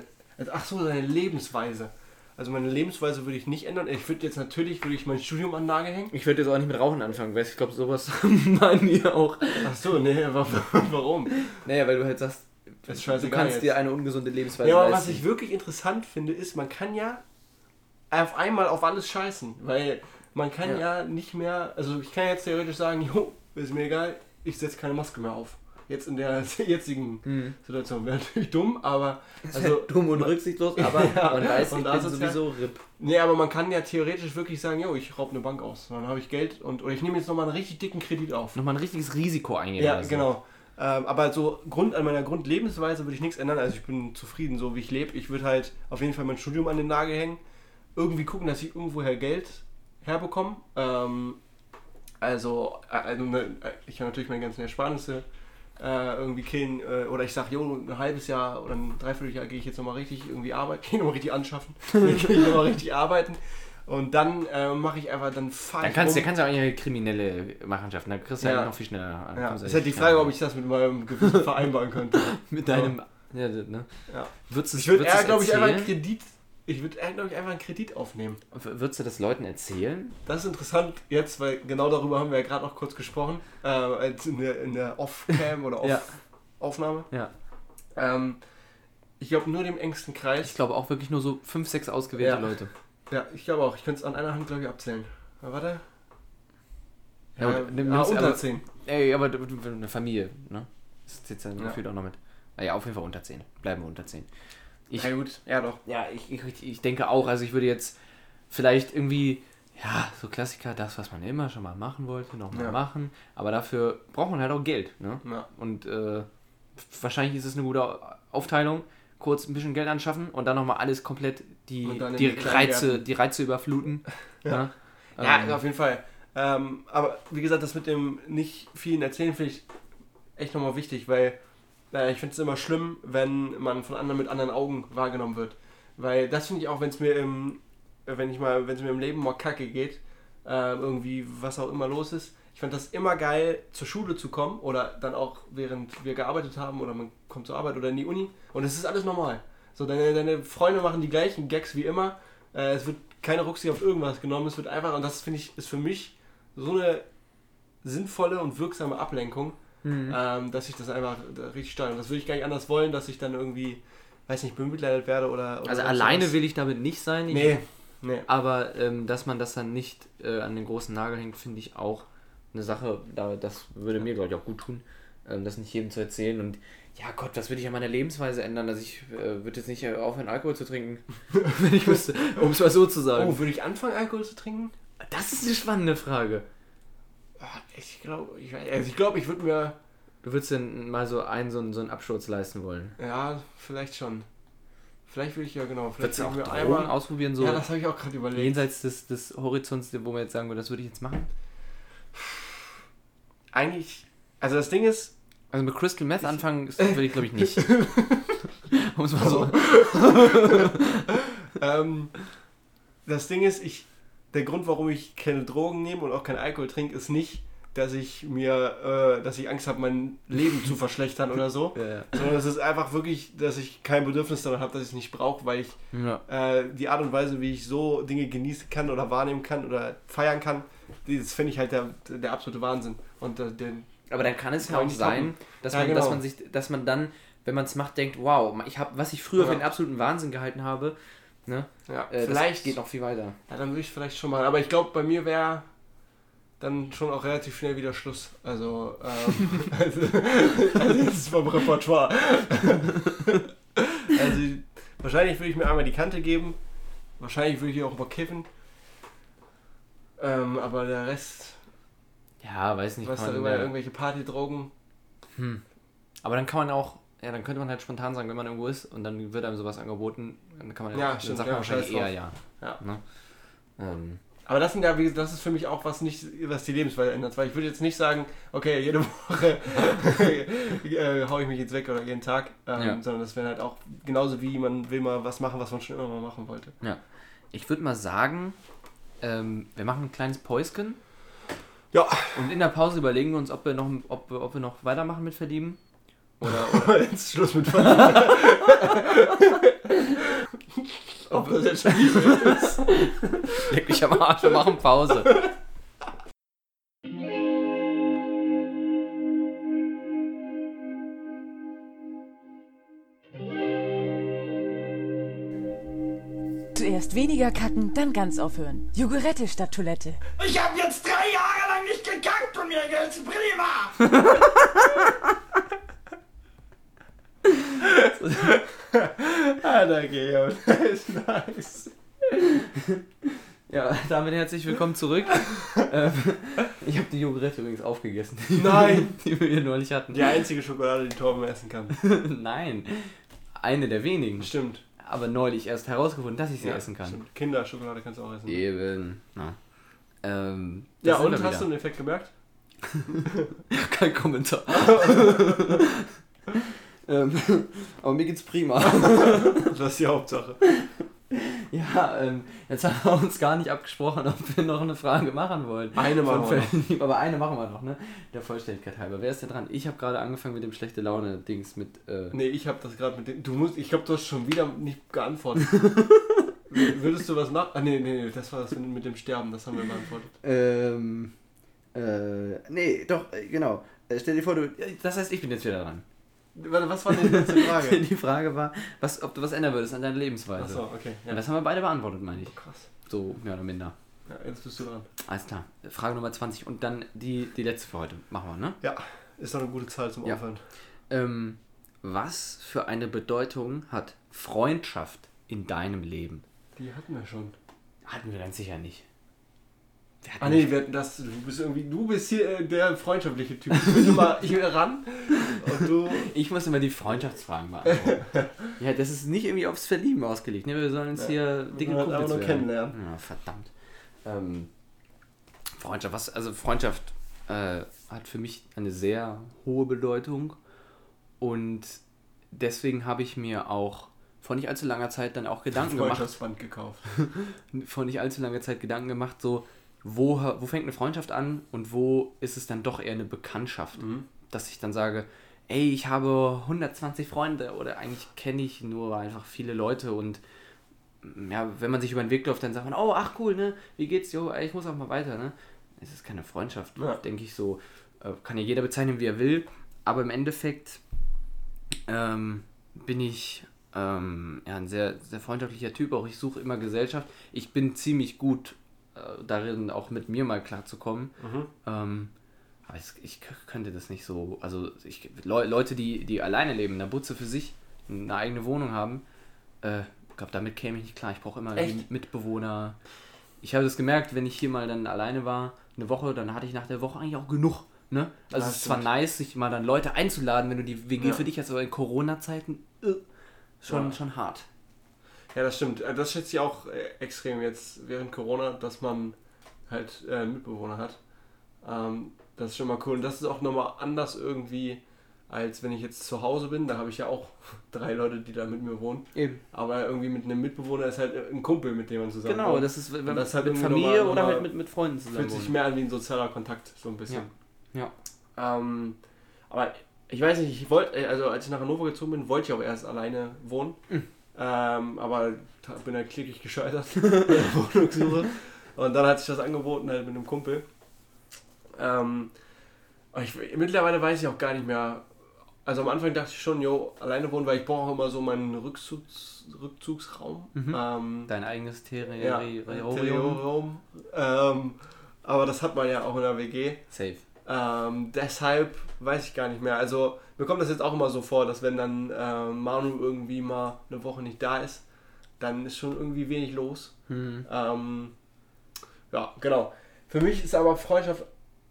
ach so, seine Lebensweise. Also meine Lebensweise würde ich nicht ändern. Ich würde jetzt natürlich, würde ich mein Studium an Nagel hängen. Ich würde jetzt auch nicht mit Rauchen anfangen, weil ich glaube, sowas meinen die auch. Ach so, nee, wa- warum? Naja, weil du halt sagst, du kannst jetzt. dir eine ungesunde Lebensweise Ja, aber was leisten. ich wirklich interessant finde, ist, man kann ja auf einmal auf alles scheißen. Weil man kann ja, nicht mehr, also ich kann jetzt theoretisch sagen, jo, ist mir egal, ich setze keine Maske mehr auf. Jetzt in der jetzigen Hm. Situation. Wäre natürlich dumm, aber also Dumm und rücksichtslos, aber Ja, man weiß, und ich da bin ist es ja- sowieso RIP. Nee, aber man kann ja theoretisch wirklich sagen, jo, ich raub eine Bank aus. Dann habe ich Geld und oder ich nehme jetzt nochmal einen richtig dicken Kredit auf. Nochmal ein richtiges Risiko eingehen Ja, lassen. genau. Ähm, aber so Grund an meiner Grundlebensweise würde ich nichts ändern. Also ich bin zufrieden, so wie ich lebe. Ich würde halt auf jeden Fall mein Studium an den Nagel hängen. Irgendwie gucken, dass ich irgendwoher Geld herbekomme. Ähm, also, also ich kann natürlich meine ganzen Ersparnisse äh, irgendwie killen. Äh, oder ich sage, jo, ein halbes Jahr oder ein Dreivierteljahr gehe ich jetzt nochmal richtig irgendwie arbeiten. Gehe nochmal richtig anschaffen. gehe ich nochmal richtig arbeiten. Und dann äh, mache ich einfach, dann fahre Dann ich kannst, du kannst du auch eine kriminelle Machenschaften, da kriegst du Ja. halt noch viel schneller. Ja, kommst du ist halt die Frage, ob ich das mit meinem Gewissen vereinbaren könnte. mit deinem. Ja, das, ne? Ja. Würdest du Ich würde eher, glaube ich, einfach einen? Kredit. Ich würde glaube ich, einfach einen Kredit aufnehmen. Würdest du das Leuten erzählen? Das ist interessant jetzt, weil genau darüber haben wir ja gerade noch kurz gesprochen. Äh, in der, in der Off-Cam oder. Off-Aufnahme. Ja. Ähm, ich glaube, nur dem engsten Kreis. Ich glaube auch wirklich nur so fünf, sechs ausgewählte Ja. Leute. ja, ich glaube auch. Ich könnte es an einer Hand, glaube ich, abzählen. Na, warte. Ja, Ja, aber nimm- ah, unter aber- 10. Ey, aber eine Familie, ne? Das zählt dann Ja. gefühlt auch noch mit. Naja, auf jeden Fall unter 10. Bleiben wir unter 10. Ich, Ja, gut. Ja, doch. ja, ich, ich, ich denke auch, also ich würde jetzt vielleicht irgendwie, ja, so Klassiker, das, was man immer schon mal machen wollte, nochmal Ja. machen. Aber dafür braucht man halt auch Geld, ne? Ja. Und äh, wahrscheinlich ist es eine gute Aufteilung. Kurz ein bisschen Geld anschaffen und dann nochmal alles komplett die, die, Reize, die Reize überfluten. Ja. ne? Ja, Ähm, auf jeden Fall. Ähm, aber wie gesagt, das mit dem nicht vielen erzählen finde ich echt nochmal wichtig, weil naja, ich finde es immer schlimm, wenn man von anderen mit anderen Augen wahrgenommen wird. Weil das finde ich auch, wenn es mir im, wenn ich mal, wenn es mir im Leben mal kacke geht, äh, irgendwie was auch immer los ist. Ich fand das immer geil, zur Schule zu kommen oder dann auch während wir gearbeitet haben oder man kommt zur Arbeit oder in die Uni und es ist alles normal. So, deine, deine Freunde machen die gleichen Gags wie immer. Äh, es wird keine Rücksicht auf irgendwas genommen. Es wird einfach, und das finde ich, ist für mich so eine sinnvolle und wirksame Ablenkung, Mhm. ähm, dass ich das einfach richtig steuere. Und das würde ich gar nicht anders wollen, dass ich dann irgendwie, weiß nicht, bemitleidet werde oder. oder Also alleine was. will ich damit nicht sein. Ich, Nee, nee. Aber ähm, dass man das dann nicht äh, an den großen Nagel hängt, finde ich auch eine Sache, da, das würde mir, glaube ich, auch gut tun, ähm, das nicht jedem zu erzählen. Und ja Gott, was würde ich an meiner Lebensweise ändern? Also ich äh, würde jetzt nicht aufhören, Alkohol zu trinken, wenn ich müsste, um es mal so zu sagen. Oh, würde ich anfangen, Alkohol zu trinken? Das ist eine spannende Frage. Ah, Ich glaube, ich, also ich, glaub, ich würde mir, Du würdest denn mal so einen, so einen, so einen Absturz leisten wollen. ja, vielleicht schon. Vielleicht würde ich ja genau, vielleicht Würdest du auch Drogen ausprobieren, so Ja, das habe ich auch gerade überlegt. jenseits des, des Horizonts, wo man jetzt sagen würde, das würde ich jetzt machen? Eigentlich, also das Ding ist, Also mit Crystal Meth anfangen, würde ich glaube ich nicht. um es mal so. ähm, das Ding ist, ich, der Grund, warum ich keine Drogen nehme und auch keinen Alkohol trinke, ist nicht, dass ich mir, äh, dass ich Angst habe, mein Leben zu verschlechtern oder so. Ja, ja. Sondern es ist einfach wirklich, dass ich kein Bedürfnis daran habe, dass ich es nicht brauche, weil ich Ja. äh, die Art und Weise, wie ich so Dinge genießen kann oder wahrnehmen kann oder feiern kann, das finde ich halt der, der absolute Wahnsinn. Und äh, den, Aber dann kann es ja auch sein, dass, man, genau. dass man sich, dass man dann, wenn man es macht, denkt, wow, ich habe, was ich früher für den absoluten Wahnsinn gehalten habe, ne, ja, äh, vielleicht geht noch viel weiter. Ja, dann würde ich vielleicht schon mal. Aber ich glaube, bei mir wäre dann schon auch relativ schnell wieder Schluss. Also, ähm, also, also das ist vom Repertoire. also, wahrscheinlich würde ich mir einmal die Kante geben. Wahrscheinlich würde ich auch mal kiffen. Ähm, aber der Rest, Ja, weiß nicht. was darüber, ja- irgendwelche Partydrogen. hm. Aber dann kann man auch, ja, dann könnte man halt spontan sagen, wenn man irgendwo ist und dann wird einem sowas angeboten, dann kann man Ja, dann stimmt, sagt ja, man wahrscheinlich scheiß eher ja. Ja. Ne? Ähm, Aber das sind ja, wie gesagt, das ist für mich auch was nicht, was die Lebensweise ändert. Weil ich würde jetzt nicht sagen, okay, jede Woche äh, hau ich mich jetzt weg oder jeden Tag, ähm, Ja. sondern das wäre halt auch genauso wie man will mal was machen, was man schon immer mal machen wollte. Ja. Ich würde mal sagen, ähm, wir machen ein kleines Päuschen Ja, und in der Pause überlegen wir uns, ob wir noch, ob, ob wir noch weitermachen mit Verlieben. Oder, jetzt Schluss mit Verlieben. Ob das jetzt schon Liebe ist. Leck mich am Arsch, wir machen Pause. Zuerst weniger kacken, dann ganz aufhören. Jogurette statt Toilette. Ich habe jetzt drei Jahre lang nicht gekackt und mir geht's prima. Alter, Georg, das ist nice. Ja, damit herzlich willkommen zurück. ähm, ich habe die Jogurette übrigens aufgegessen. Nein. Die wir hier neulich hatten. Die einzige Schokolade, die Torben essen kann. Nein, eine der wenigen. Stimmt. Aber neulich erst herausgefunden, dass ich sie Ja, essen kann. Stimmt. Kinderschokolade kannst du auch essen. Eben. Na. Ähm, Ja, und hast du wieder. einen Effekt gemerkt? Kein Kommentar. Ähm, aber mir geht's prima. Das ist die Hauptsache. Ja, ähm, jetzt haben wir uns gar nicht abgesprochen, ob wir noch eine Frage machen wollen. Eine machen Von wir noch. Aber eine machen wir noch, ne? Der Vollständigkeit halber. Wer ist denn dran? Ich habe gerade angefangen mit dem schlechte Laune-Dings mit. Äh, Nee, ich habe das gerade mit dem. Du musst. Ich glaube, du hast schon wieder nicht geantwortet. Würdest du was machen? Ah, nee, nee, nee, das war das mit dem Sterben, das haben wir beantwortet. Ähm. Äh. Nee, doch, äh, genau. Äh, stell dir vor, du. Das heißt, ich bin jetzt wieder dran. Warte, was war denn die letzte Frage? Die Frage war, was, ob du was ändern würdest an deiner Lebensweise. Achso, okay. Und Ja. das haben wir beide beantwortet, meine ich. Krass. So, mehr oder minder. Ja, jetzt bist du dran. Alles klar. Frage Nummer 20 und dann die, die letzte für heute. Machen wir, ne? Ja, ist doch eine gute Zahl zum Ja. Aufhören. Ähm, was für eine Bedeutung hat Freundschaft in deinem Leben? Die hatten wir schon. Hatten wir ganz sicher nicht. Ah nee, wir hatten das, du bist irgendwie, du bist hier äh, der freundschaftliche Typ. Ich will immer, will ran und du. Ich muss immer die Freundschaftsfragen beantworten. ja, das ist nicht irgendwie aufs Verlieben ausgelegt. Ne? Wir sollen uns Ja. hier dicke wollen Kumpels nur werden. kennenlernen. Ja, verdammt. Ähm, Freundschaft, was, also Freundschaft äh, hat für mich eine sehr hohe Bedeutung und deswegen habe ich mir auch vor nicht allzu langer Zeit dann auch Gedanken gemacht, Freundschaftsband gekauft. vor nicht allzu langer Zeit Gedanken gemacht, so, wo, wo fängt eine Freundschaft an und wo ist es dann doch eher eine Bekanntschaft? Mhm. Dass ich dann sage, ey, ich habe 120 Freunde oder eigentlich kenne ich nur einfach viele Leute und ja, wenn man sich über den Weg läuft, dann sagt man, oh, ach cool, ne, wie geht's, jo, ey, ich muss auch mal weiter, ne? Es ist keine Freundschaft, Ja. denke ich so. Äh, Kann ja jeder bezeichnen, wie er will, aber im Endeffekt ähm, bin ich ähm, ja, ein sehr, sehr freundschaftlicher Typ, auch ich suche immer Gesellschaft. Ich bin ziemlich gut darin, auch mit mir mal klarzukommen. Mhm. Ähm, aber ich k- könnte das nicht so. Also ich, Leu- Leute, die, die alleine leben, in der Butze für sich, eine eigene Wohnung haben, äh, glaube, damit käme ich nicht klar. Ich brauche immer Mitbewohner. Ich habe das gemerkt, wenn ich hier mal dann alleine war, eine Woche, dann hatte ich nach der Woche eigentlich auch genug. Ne? Also Ja, es ist zwar nice, sich mal dann Leute einzuladen, wenn du die WG Ja. für dich hast, aber in Corona-Zeiten äh, schon, Ja. schon hart. Ja, das stimmt. Äh, Das schätze ich auch äh, extrem jetzt während Corona, dass man halt äh, Mitbewohner hat. Ähm, das ist schon mal cool. Und das ist auch nochmal anders irgendwie, als wenn ich jetzt zu Hause bin. Da habe ich ja auch drei Leute, die da mit mir wohnen. Eben. Aber irgendwie mit einem Mitbewohner ist halt ein Kumpel, mit dem man zusammen Genau, wohnt. das ist wenn, Und das ist halt mit Familie nochmal- oder halt mit, mit Freunden zusammen. Fühlt sich mehr an wie ein sozialer Kontakt, so ein bisschen. Ja. Ähm, aber ich weiß nicht, ich wollte, also als ich nach Hannover gezogen bin, wollte ich auch erst alleine wohnen. Mhm. Ähm, aber bin halt klickig gescheitert bei der Wohnungssuche. Und dann hat sich das angeboten halt mit einem Kumpel. Ähm, ich, mittlerweile weiß ich auch gar nicht mehr. Also am Anfang dachte ich schon, jo, alleine wohnen, weil ich brauche immer so meinen Rückzugs, Rückzugsraum. Mhm. Ähm, Dein eigenes ja, Territorium. Territorium. Ähm, aber das hat man ja auch in der WG. Safe. Ähm, deshalb weiß ich gar nicht mehr. Also mir kommt das jetzt auch immer so vor, dass wenn dann äh, Manu irgendwie mal eine Woche nicht da ist, dann ist schon irgendwie wenig los. Hm. Ähm, ja, genau. Für mich ist aber Freundschaft.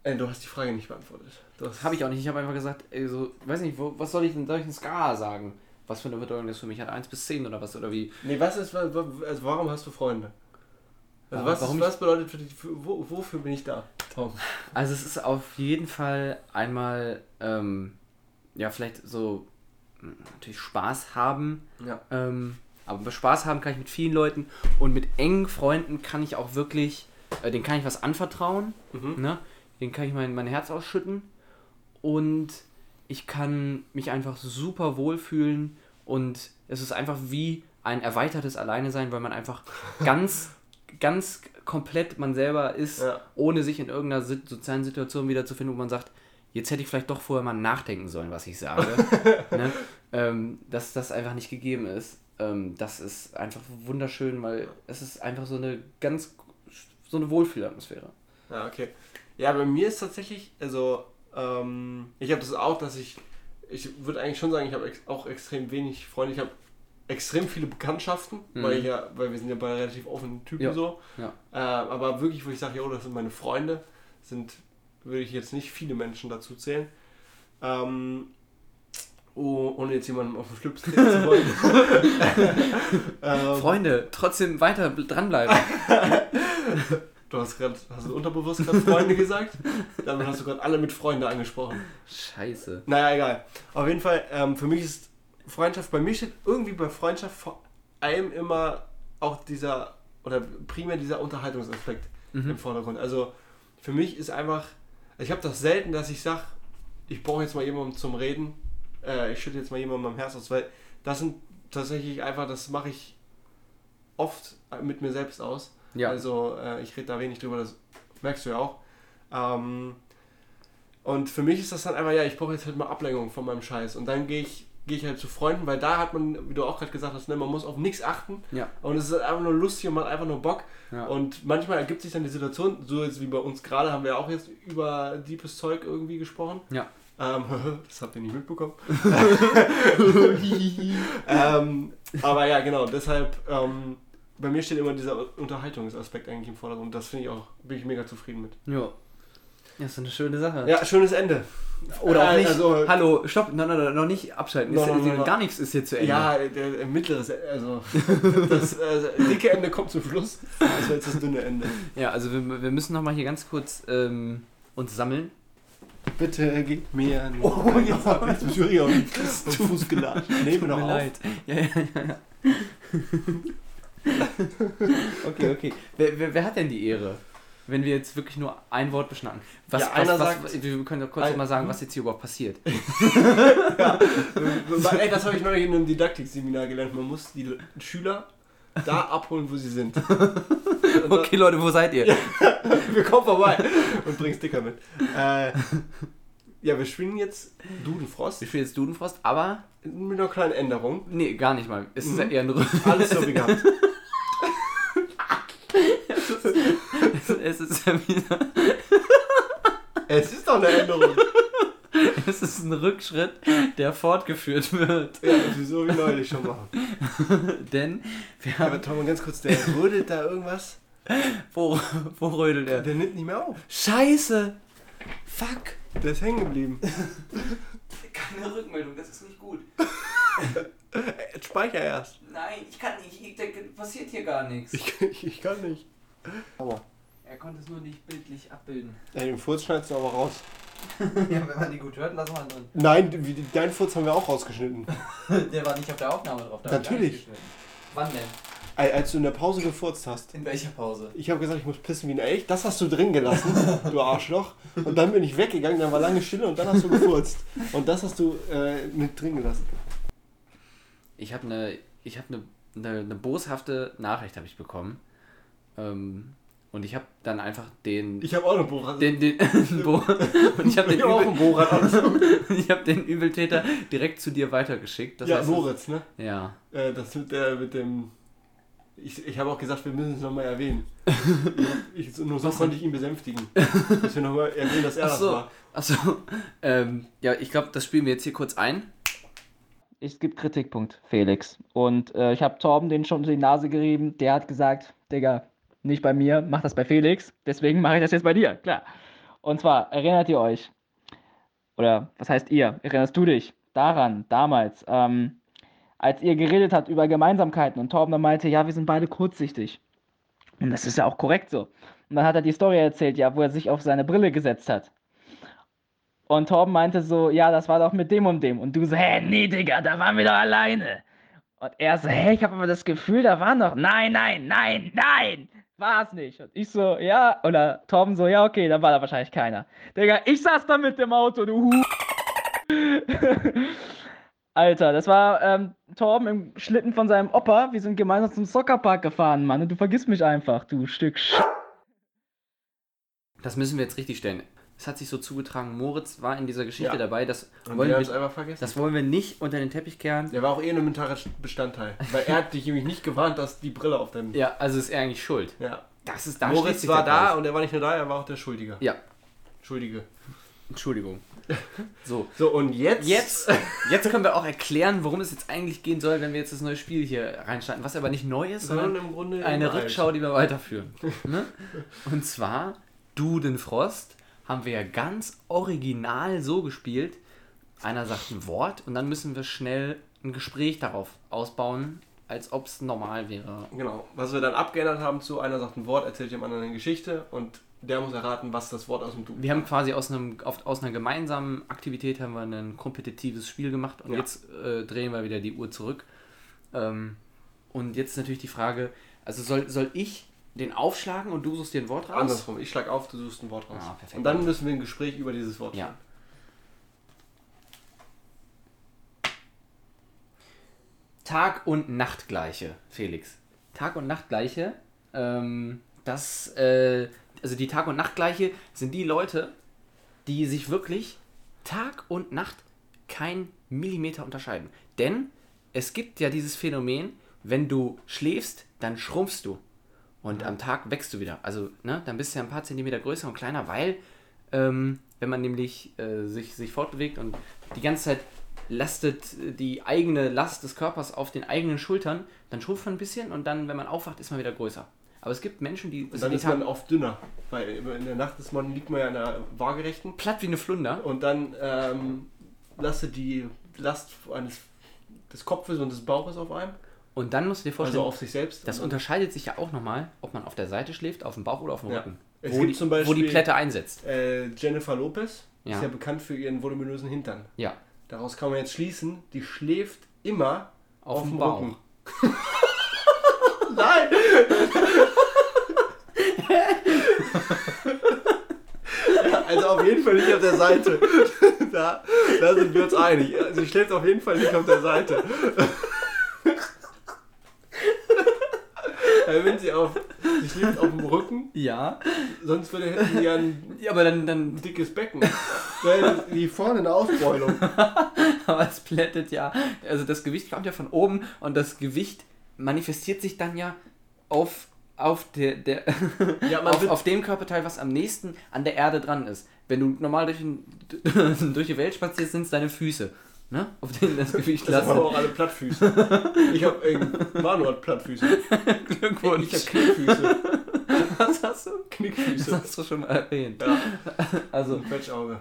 Äh, du hast die Frage nicht beantwortet. Du hast- Habe ich auch nicht. Ich habe einfach gesagt, ey, so, weiß nicht, wo, was soll ich denn, eine Skala sagen? Was für eine Bedeutung das für mich hat? 1 bis 10 oder was? Oder wie? Nee, was ist, also warum hast du Freunde? Also Warum- was, warum was bedeutet für dich, für, wo, wofür bin ich da, Tom? Also es ist auf jeden Fall einmal, ähm, ja, vielleicht so mh, natürlich Spaß haben. Ja. Ähm, aber Spaß haben kann ich mit vielen Leuten und mit engen Freunden kann ich auch wirklich, äh, denen kann ich was anvertrauen. Mhm. Ne? Den kann ich mein, mein Herz ausschütten. Und ich kann mich einfach super wohlfühlen. Und es ist einfach wie ein erweitertes Alleine sein, weil man einfach ganz, ganz komplett man selber ist, Ja. ohne sich in irgendeiner sozialen Situation wiederzufinden, wo man sagt, jetzt hätte ich vielleicht doch vorher mal nachdenken sollen, was ich sage. ne? ähm, dass das einfach nicht gegeben ist. Ähm, das ist einfach wunderschön, weil es ist einfach so eine ganz, so eine Wohlfühlatmosphäre. Ja, okay. Ja, bei mir ist tatsächlich, also, ähm, ich habe das auch, dass ich, ich würde eigentlich schon sagen, ich habe ex auch extrem wenig Freunde. Ich habe extrem viele Bekanntschaften, Mhm. weil ich ja, weil wir sind ja beide relativ offene Typen Ja. so. Ja. Äh, aber wirklich, wo ich sage, jo, das sind meine Freunde, sind, würde ich jetzt nicht viele Menschen dazu zählen. Ähm, oh, ohne jetzt jemandem auf den Schlips treten zu wollen. ähm, Freunde, trotzdem weiter bl- dranbleiben. du hast gerade, hast du unterbewusst gerade Freunde gesagt? Damit hast du gerade alle mit Freunde angesprochen. Scheiße. Naja, egal. Auf jeden Fall, ähm, für mich ist Freundschaft, bei mir steht irgendwie bei Freundschaft vor allem immer auch dieser, oder primär dieser Unterhaltungsaspekt im Vordergrund. Also für mich ist einfach, ich habe das selten, dass ich sage, ich brauche jetzt mal jemanden zum Reden, äh, ich schütte jetzt mal jemandem am Herz aus, weil das sind tatsächlich einfach, das mache ich oft mit mir selbst aus. Ja. Also äh, ich rede da wenig drüber, das merkst du ja auch. Ähm, und für mich ist das dann einfach, ja, ich brauche jetzt halt mal Ablenkung von meinem Scheiß. Und dann gehe ich, gehe ich halt zu Freunden, weil da hat man, wie du auch gerade gesagt hast, ne, man muss auf nichts achten. Ja. Und es ist halt einfach nur lustig und man hat einfach nur Bock. Ja. Und manchmal ergibt sich dann die Situation, so jetzt wie bei uns gerade, haben wir auch jetzt über deepes Zeug irgendwie gesprochen. Ja. Ähm, das habt ihr nicht mitbekommen. ähm, aber ja, genau, deshalb, ähm, bei mir steht immer dieser Unterhaltungsaspekt eigentlich im Vordergrund. Das finde ich auch, bin ich mega zufrieden mit. Ja. Ja, ist eine schöne Sache. Ja, schönes Ende. Oder auch Äh, nicht. Also, Hallo, stopp, nein, nein, nein, noch nicht abschalten. No, no, no. Gar nichts ist hier zu Ende. ja, der, mittleres, also das äh, dicke Ende kommt zum Schluss. Das war jetzt das dünne Ende. Ja, also wir, wir müssen nochmal hier ganz kurz ähm, uns sammeln. Bitte gib mir nur. Oh, jetzt hab ich mich auf den Fuß wir Tut noch mir leid. Ja, ja, ja. okay, okay. Wer, wer, wer hat denn die Ehre? Wenn wir jetzt wirklich nur ein Wort beschnacken. Was, Ja, was, einer was, sagt- wir können doch kurz Ein- mal sagen, was jetzt hier überhaupt passiert. Ey, das habe ich neulich in einem Didaktikseminar gelernt. Man muss die Schüler da abholen, wo sie sind. Okay, Leute, wo seid ihr? wir kommen vorbei und bringen Sticker mit. Äh, ja, wir spielen jetzt Dudenfrost Wir spielen jetzt Dudenfrost, aber. mit einer kleinen Änderung. Nee, gar nicht mal. Es ist ja Mhm. eher ein Rück. Alles so wie gehabt. Es ist ja wieder. Es ist doch eine Änderung. Es ist ein Rückschritt, der fortgeführt wird. Ja, so wie neulich schon mal. Denn wir Aber haben. Tom, ganz kurz, der rödelt da irgendwas. Wo, wo rödelt er? Der nimmt nicht mehr auf. Scheiße! Fuck! Der ist hängen geblieben. Keine Rückmeldung, das ist nicht gut. Äh, Speicher erst. Nein, ich kann nicht. Ich denke, passiert hier gar nichts. Ich, ich, ich kann nicht. Aua. Er konnte es nur nicht bildlich abbilden. Ey, den Furz schneidest du aber raus. ja, wenn man die gut hört, lassen wir drin. Nein, wie, deinen Furz haben wir auch rausgeschnitten. Der war nicht auf der Aufnahme drauf. da hab ich Natürlich. Wann denn? Als du in der Pause gefurzt hast. In welcher Pause? Ich habe gesagt, ich muss pissen wie ein Elch. Das hast du drin gelassen, du Arschloch. Und dann bin ich weggegangen, dann war lange Stille und dann hast du gefurzt. Und das hast du äh, mit drin gelassen. Ich habe eine, ich habe eine, eine, eine boshafte Nachricht habe ich bekommen. Ähm, und ich habe dann einfach den, Ich habe auch eine Bohrrad. den, den, Bo und ich habe den, hab Übel, ich habe den Übeltäter direkt zu dir weitergeschickt. Das ja, heißt, Moritz, ne? Ja. Äh, das mit der, mit dem. Ich, ich habe auch gesagt, wir müssen es nochmal erwähnen. Ich, nur so Was konnte ich ihn besänftigen. Dass wir nochmal erwähnen, dass er Ach das war. Achso, ähm, ja, ich glaube, das spielen wir jetzt hier kurz ein. Es gibt Kritikpunkt, Felix. Und äh, ich habe Torben den schon unter die Nase gerieben. Der hat gesagt, Digga, nicht bei mir, mach das bei Felix. Deswegen mache ich das jetzt bei dir, klar. Und zwar, erinnert ihr euch, oder was heißt ihr, erinnerst du dich daran, damals, ähm, als ihr geredet habt über Gemeinsamkeiten und Torben dann meinte, ja, wir sind beide kurzsichtig. Und das ist ja auch korrekt so. Und dann hat er die Story erzählt, ja, wo er sich auf seine Brille gesetzt hat. Und Torben meinte so, ja, das war doch mit dem und dem. Und du so, hä, nee, Digga, da waren wir doch alleine. Und er so, hä, ich habe aber das Gefühl, da waren doch, nein, nein, nein, nein, war es nicht. Und ich so, ja, oder Torben so, ja, okay, dann war da wahrscheinlich keiner. Digga, ich saß da mit dem Auto, du Alter, das war ähm, Torben im Schlitten von seinem Opa. Wir sind gemeinsam zum Soccerpark gefahren, Mann. Und du vergisst mich einfach, du Stück Sch Das müssen wir jetzt richtig stellen. Es hat sich so zugetragen, Moritz war in dieser Geschichte Ja. dabei. Das Und wollen, wir einfach vergessen. das wollen wir nicht unter den Teppich kehren. Der war auch eh ein elementarer Bestandteil. Weil er hat dich nämlich nicht gewarnt, dass die Brille auf deinem. Ja, also ist er eigentlich schuld. Ja. Das ist da Moritz war da Kreis. und er war nicht nur da, er war auch der Schuldige. Ja, Schuldige. Entschuldigung. So, So, und jetzt. jetzt, jetzt können wir auch erklären, worum es jetzt eigentlich gehen soll, wenn wir jetzt das neue Spiel hier reinschalten. Was aber nicht neu ist, Sondern sondern im Grunde. eine. Rückschau, die wir weiterführen. ne? Und zwar, Dudenfrost haben wir ja ganz original so gespielt. Einer sagt ein Wort und dann müssen wir schnell ein Gespräch darauf ausbauen, als ob es normal wäre. Genau. Was wir dann abgeändert haben zu einer sagt ein Wort, erzählt dem anderen eine Geschichte und der muss erraten, was das Wort aus dem Duden Wir haben quasi aus, einem, auf, aus einer gemeinsamen Aktivität haben wir ein kompetitives Spiel gemacht und Ja. jetzt äh, drehen wir wieder die Uhr zurück. Ähm, und jetzt ist natürlich die Frage, also soll, soll ich den aufschlagen und du suchst dir ein Wort raus? Andersrum. Ich schlag auf, du suchst ein Wort raus. Ah, perfekt. Und dann müssen wir ein Gespräch über dieses Wort Ja. Tag- und Nachtgleiche, Felix. Tag- und Nachtgleiche, ähm, das, äh, also die Tag- und Nachtgleiche sind die Leute, die sich wirklich Tag und Nacht kein Millimeter unterscheiden. Denn es gibt ja dieses Phänomen, wenn du schläfst, dann schrumpfst du. Und am Tag wächst du wieder. Also, ne, dann bist du ja ein paar Zentimeter größer und kleiner, weil, ähm, wenn man nämlich äh, sich, sich fortbewegt und die ganze Zeit lastet äh, die eigene Last des Körpers auf den eigenen Schultern, dann schrumpft man ein bisschen und dann, wenn man aufwacht, ist man wieder größer. Aber es gibt Menschen, die, Und dann ist man oft dünner. Weil in der Nacht ist man, liegt man ja in der Waagerechten. platt wie eine Flunder. Und dann ähm, lastet die Last eines, des Kopfes und des Bauches auf einem. Und dann musst du dir vorstellen, Also auf sich selbst. das Und- unterscheidet sich ja auch nochmal, ob man auf der Seite schläft, auf dem Bauch oder auf dem Ja. Rücken. Es Wo die, zum wo die Beispiel- Plätte einsetzt. Äh, Jennifer Lopez Ja. ist ja bekannt für ihren voluminösen Hintern. Ja. Daraus kann man jetzt schließen, die schläft immer Auf auf, dem Bauch. Rücken. Nein! Also auf jeden Fall nicht auf der Seite. Da, da sind wir uns einig. Sie schläft auf jeden Fall nicht auf der Seite. Weil wenn sie auf. Sie schläft auf dem Rücken, Ja. sonst würde, hätten sie ja ein ja aber dann, dann dickes Becken. Weil die vorne eine Ausbeulung. Aber es plättet ja, also das Gewicht kommt ja von oben und das Gewicht manifestiert sich dann ja auf, auf, der, der Ja, auf, auf dem Körperteil, was am nächsten an der Erde dran ist. Wenn du normal durch, den, durch die Welt spazierst, sind es deine Füße, ne? auf denen das Gewicht Das haben lastet. auch alle Plattfüße. Ich hab, äh, Manu hat Plattfüße. Glückwunsch. Ich hab Knickfüße. Was hast du? Das Knickfüße. hast du schon mal erwähnt. Ja, Also, ein Quetschauge.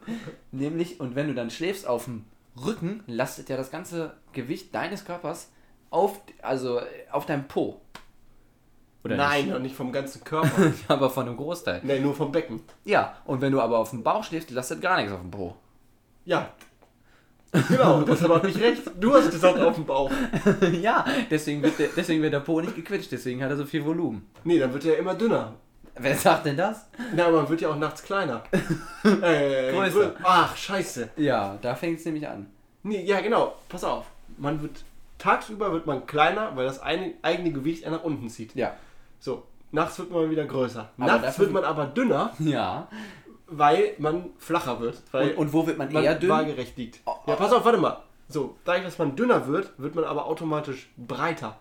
Nämlich, und wenn du dann schläfst auf dem Rücken, lastet ja das ganze Gewicht deines Körpers auf, also auf deinem Po. Oder Nein, Nicht? und nicht vom ganzen Körper. aber von einem Großteil. Nein, nur vom Becken. Ja, und wenn du aber auf dem Bauch schläfst, lastet gar nichts auf dem Po. Ja. Genau, das hat auch nicht recht. Du hast gesagt auf dem Bauch. ja, deswegen wird, der, deswegen wird der Po nicht gequetscht, deswegen hat er so viel Volumen. Nee, dann wird er immer dünner. Wer sagt denn das? Na, aber man wird ja auch nachts kleiner. Äh, Größer. grö- Ach, scheiße. Ja, da fängt es nämlich an. Nee, ja, genau. Pass auf. Man wird tagsüber wird man kleiner, weil das eine, eigene Gewicht nach unten zieht. Ja. So, nachts wird man wieder größer. Aber nachts wird man aber dünner, Ja. Weil man flacher wird. Und, und wo wird man, man eher dünn? waagerecht liegt. Oh, Ja, pass auf, warte mal. So, dadurch, dass man dünner wird, wird man aber automatisch breiter.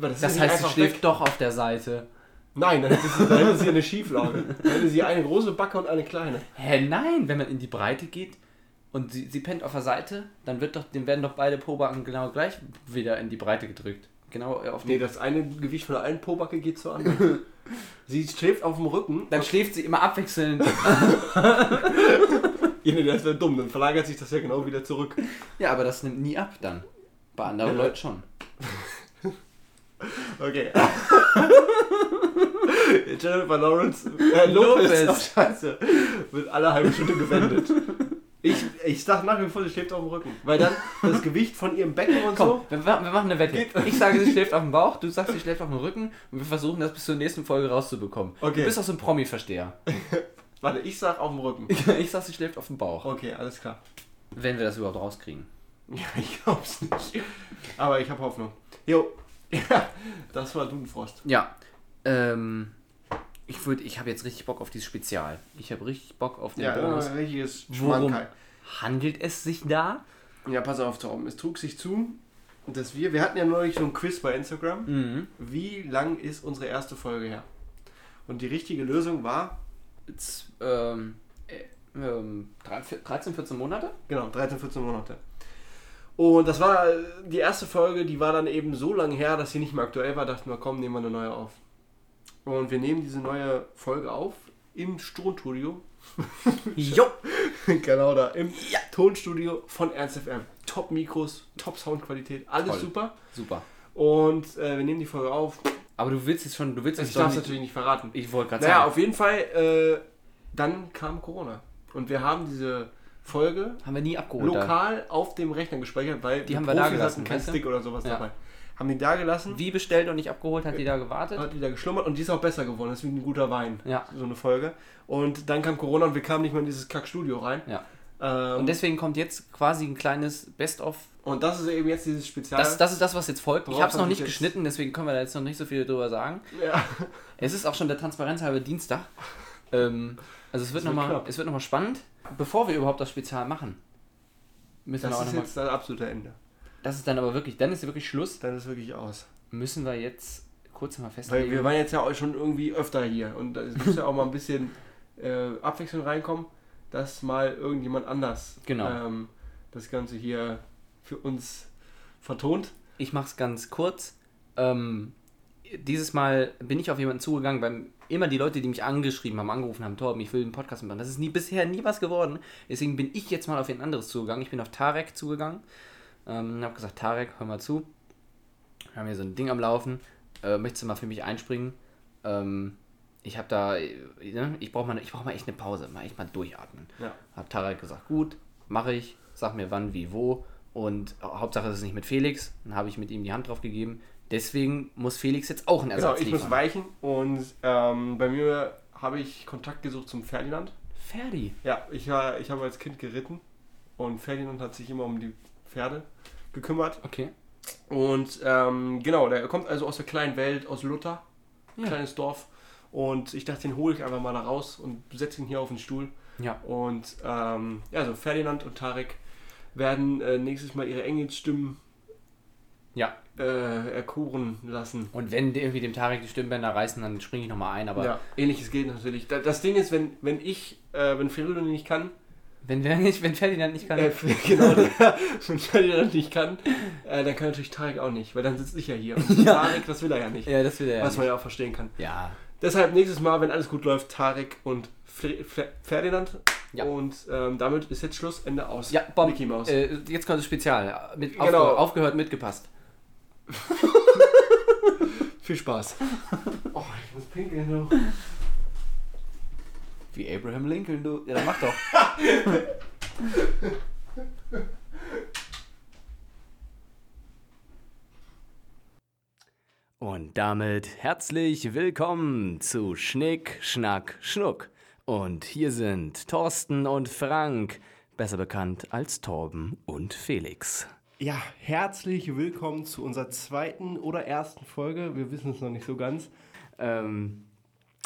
Das nicht heißt, sie schläft weg. doch auf der Seite. Nein, dann hätte, sie, eine Schieflage. Dann hätte sie eine große Backe und eine kleine. Hä, nein, wenn man in die Breite geht und sie, sie pennt auf der Seite, dann wird doch, dem werden doch beide Pobacken genau gleich wieder in die Breite gedrückt. Genau äh, auf Nee, das eine Gewicht von der einen Pobacke geht zur anderen. sie schläft auf dem Rücken. Dann schläft sie immer abwechselnd. Ja, nee, das wäre dumm, dann verlagert sich das ja genau wieder zurück. ja, aber das nimmt nie ab dann. Bei anderen Ja. Leuten schon. Okay. Jennifer Lawrence äh, Lopez. Lopez. Oh, scheiße. Wird alle halbe Stunde gewendet. Ich, ich sag nach wie vor, sie schläft auf dem Rücken. Weil dann das Gewicht von ihrem Becken und Komm, so. wir, wir machen eine Wette. Ich sage, sie schläft auf dem Bauch, du sagst, sie schläft auf dem Rücken und wir versuchen das bis zur nächsten Folge rauszubekommen. Okay. Du bist auch so ein Promi-Versteher. Warte, ich sag auf dem Rücken. Ich sag, sie schläft auf dem Bauch. Okay, alles klar. Wenn wir das überhaupt rauskriegen. Ja, ich glaub's nicht. Aber ich habe Hoffnung. Jo. Ja, das war Dunfrost. Ja. Ähm, ich würde, ich habe jetzt richtig Bock auf dieses Spezial. Ich habe richtig Bock auf den Ja, Bonus. ein richtiges Worum handelt es sich da? Ja, pass auf, Torben. Es trug sich zu, dass wir, wir hatten ja neulich so ein Quiz bei Instagram. Mhm. Wie lang ist unsere erste Folge her? Und die richtige Lösung war, Z ähm, äh, ähm, 13, 14 Monate? genau, 13, 14 Monate. Und das war äh, die erste Folge, die war dann eben so lange her, dass sie nicht mehr aktuell war. Dachten wir, komm, nehmen wir eine neue auf. Und wir nehmen diese neue Folge auf im Tonstudio. Jo! genau da, im Tonstudio von Ernst FM. Top Mikros, Top Soundqualität, alles Toll. super. Super. Und äh, wir nehmen die Folge auf. Aber du willst jetzt schon, du willst Ich jetzt darf doch es natürlich nicht verraten. Ich wollte gerade Naja, sagen. auf jeden Fall, äh, dann kam Corona. Und wir haben diese Folge haben wir nie abgeholt. lokal auf dem Rechner gespeichert, weil Die haben wir da gelassen, hatten keinen weißt du? Stick oder sowas Ja. dabei. Haben die da gelassen, Wie bestellt und nicht abgeholt, hat die da gewartet? hat die da geschlummert und die ist auch besser geworden. Das ist wie ein guter Wein, Ja. so eine Folge. Und dann kam Corona und wir kamen nicht mehr in dieses Kackstudio rein. Ja. Ähm, Und deswegen kommt jetzt quasi ein kleines Best-of. und das ist eben jetzt dieses Spezial. Das, das ist das, was jetzt folgt. Ich habe es noch nicht geschnitten, deswegen können wir da jetzt noch nicht so viel drüber sagen. ja. Es ist auch schon der Transparenz halbe Dienstag. Ähm, also es wird nochmal noch spannend. Bevor wir überhaupt das Spezial machen, müssen wir Das auch ist nochmal. jetzt das absolute Ende. Das ist dann aber wirklich, dann ist wirklich Schluss. Dann ist wirklich aus. Müssen wir jetzt kurz mal Weil festlegen. wir waren jetzt ja auch schon irgendwie öfter hier und es muss ja auch mal ein bisschen äh, Abwechslung reinkommen, dass mal irgendjemand anders Genau. ähm, das Ganze hier für uns vertont. Ich mache es ganz kurz. Ähm, dieses Mal bin ich auf jemanden zugegangen, weil immer die Leute, die mich angeschrieben haben, angerufen haben, Torben, ich will einen Podcast machen. Das ist nie, bisher nie was geworden. Deswegen bin ich jetzt mal auf ein anderes zugegangen. Ich bin auf Tarek zugegangen. Ähm, habe gesagt, Tarek, hör mal zu. Wir haben hier so ein Ding am Laufen. Äh, möchtest du mal für mich einspringen? Ähm, ich habe da, äh, ne, ich brauche mal, ich brauch mal echt eine Pause, mal echt mal durchatmen. Ja. Hab Tarek gesagt, gut, mache ich, sag mir wann, wie, wo. Und Hauptsache, es ist nicht mit Felix. Dann habe ich mit ihm die Hand drauf gegeben. Deswegen muss Felix jetzt auch einen Genau, Ersatz ich muss liefern. weichen und ähm, bei mir habe ich Kontakt gesucht zum Ferdinand. Ferdi. Ja, ich, war, ich habe als Kind geritten und Ferdinand hat sich immer um die Pferde gekümmert. Okay. Und ähm, genau, der kommt also aus der kleinen Welt, aus Luther, Ja. kleines Dorf. Und ich dachte, den hole ich einfach mal da raus und setze ihn hier auf den Stuhl. Ja. Und ähm, ja, also Ferdinand und Tarek werden äh, nächstes Mal ihre Engelsstimmen Ja. äh, erkoren lassen. Und wenn die irgendwie dem Tarek die Stimmbänder reißen, dann springe ich nochmal ein. Aber ja, ähnliches gilt natürlich. Da- Das Ding ist, wenn, wenn ich, äh, wenn Ferdinand nicht kann, wenn, wer nicht, wenn Ferdinand nicht kann. äh, genau, wenn Ferdinand nicht kann, äh, dann kann natürlich Tarek auch nicht, weil dann sitze ich ja hier. Und Ja. Tarek, das will er ja nicht. ja, das will er ja. was man nicht. ja auch verstehen kann. Ja. Deshalb nächstes Mal, wenn alles gut läuft, Tarek und Fre- Fe- Ferdinand. Ja. Und ähm, damit ist jetzt Schluss, Ende aus. Ja, Bomb. Mickey Mouse. Äh, jetzt kommt das Spezial. Mit Genau. aufge aufgehört, mitgepasst. Viel Spaß. oh, ich muss pinkeln noch. Wie Abraham Lincoln, du. Ja, dann mach doch. Und damit herzlich willkommen zu Schnick, Schnack, Schnuck. Und hier sind Thorsten und Frank, besser bekannt als Torben und Felix. Ja, herzlich willkommen zu unserer zweiten oder ersten Folge. Wir wissen es noch nicht so ganz. Ähm,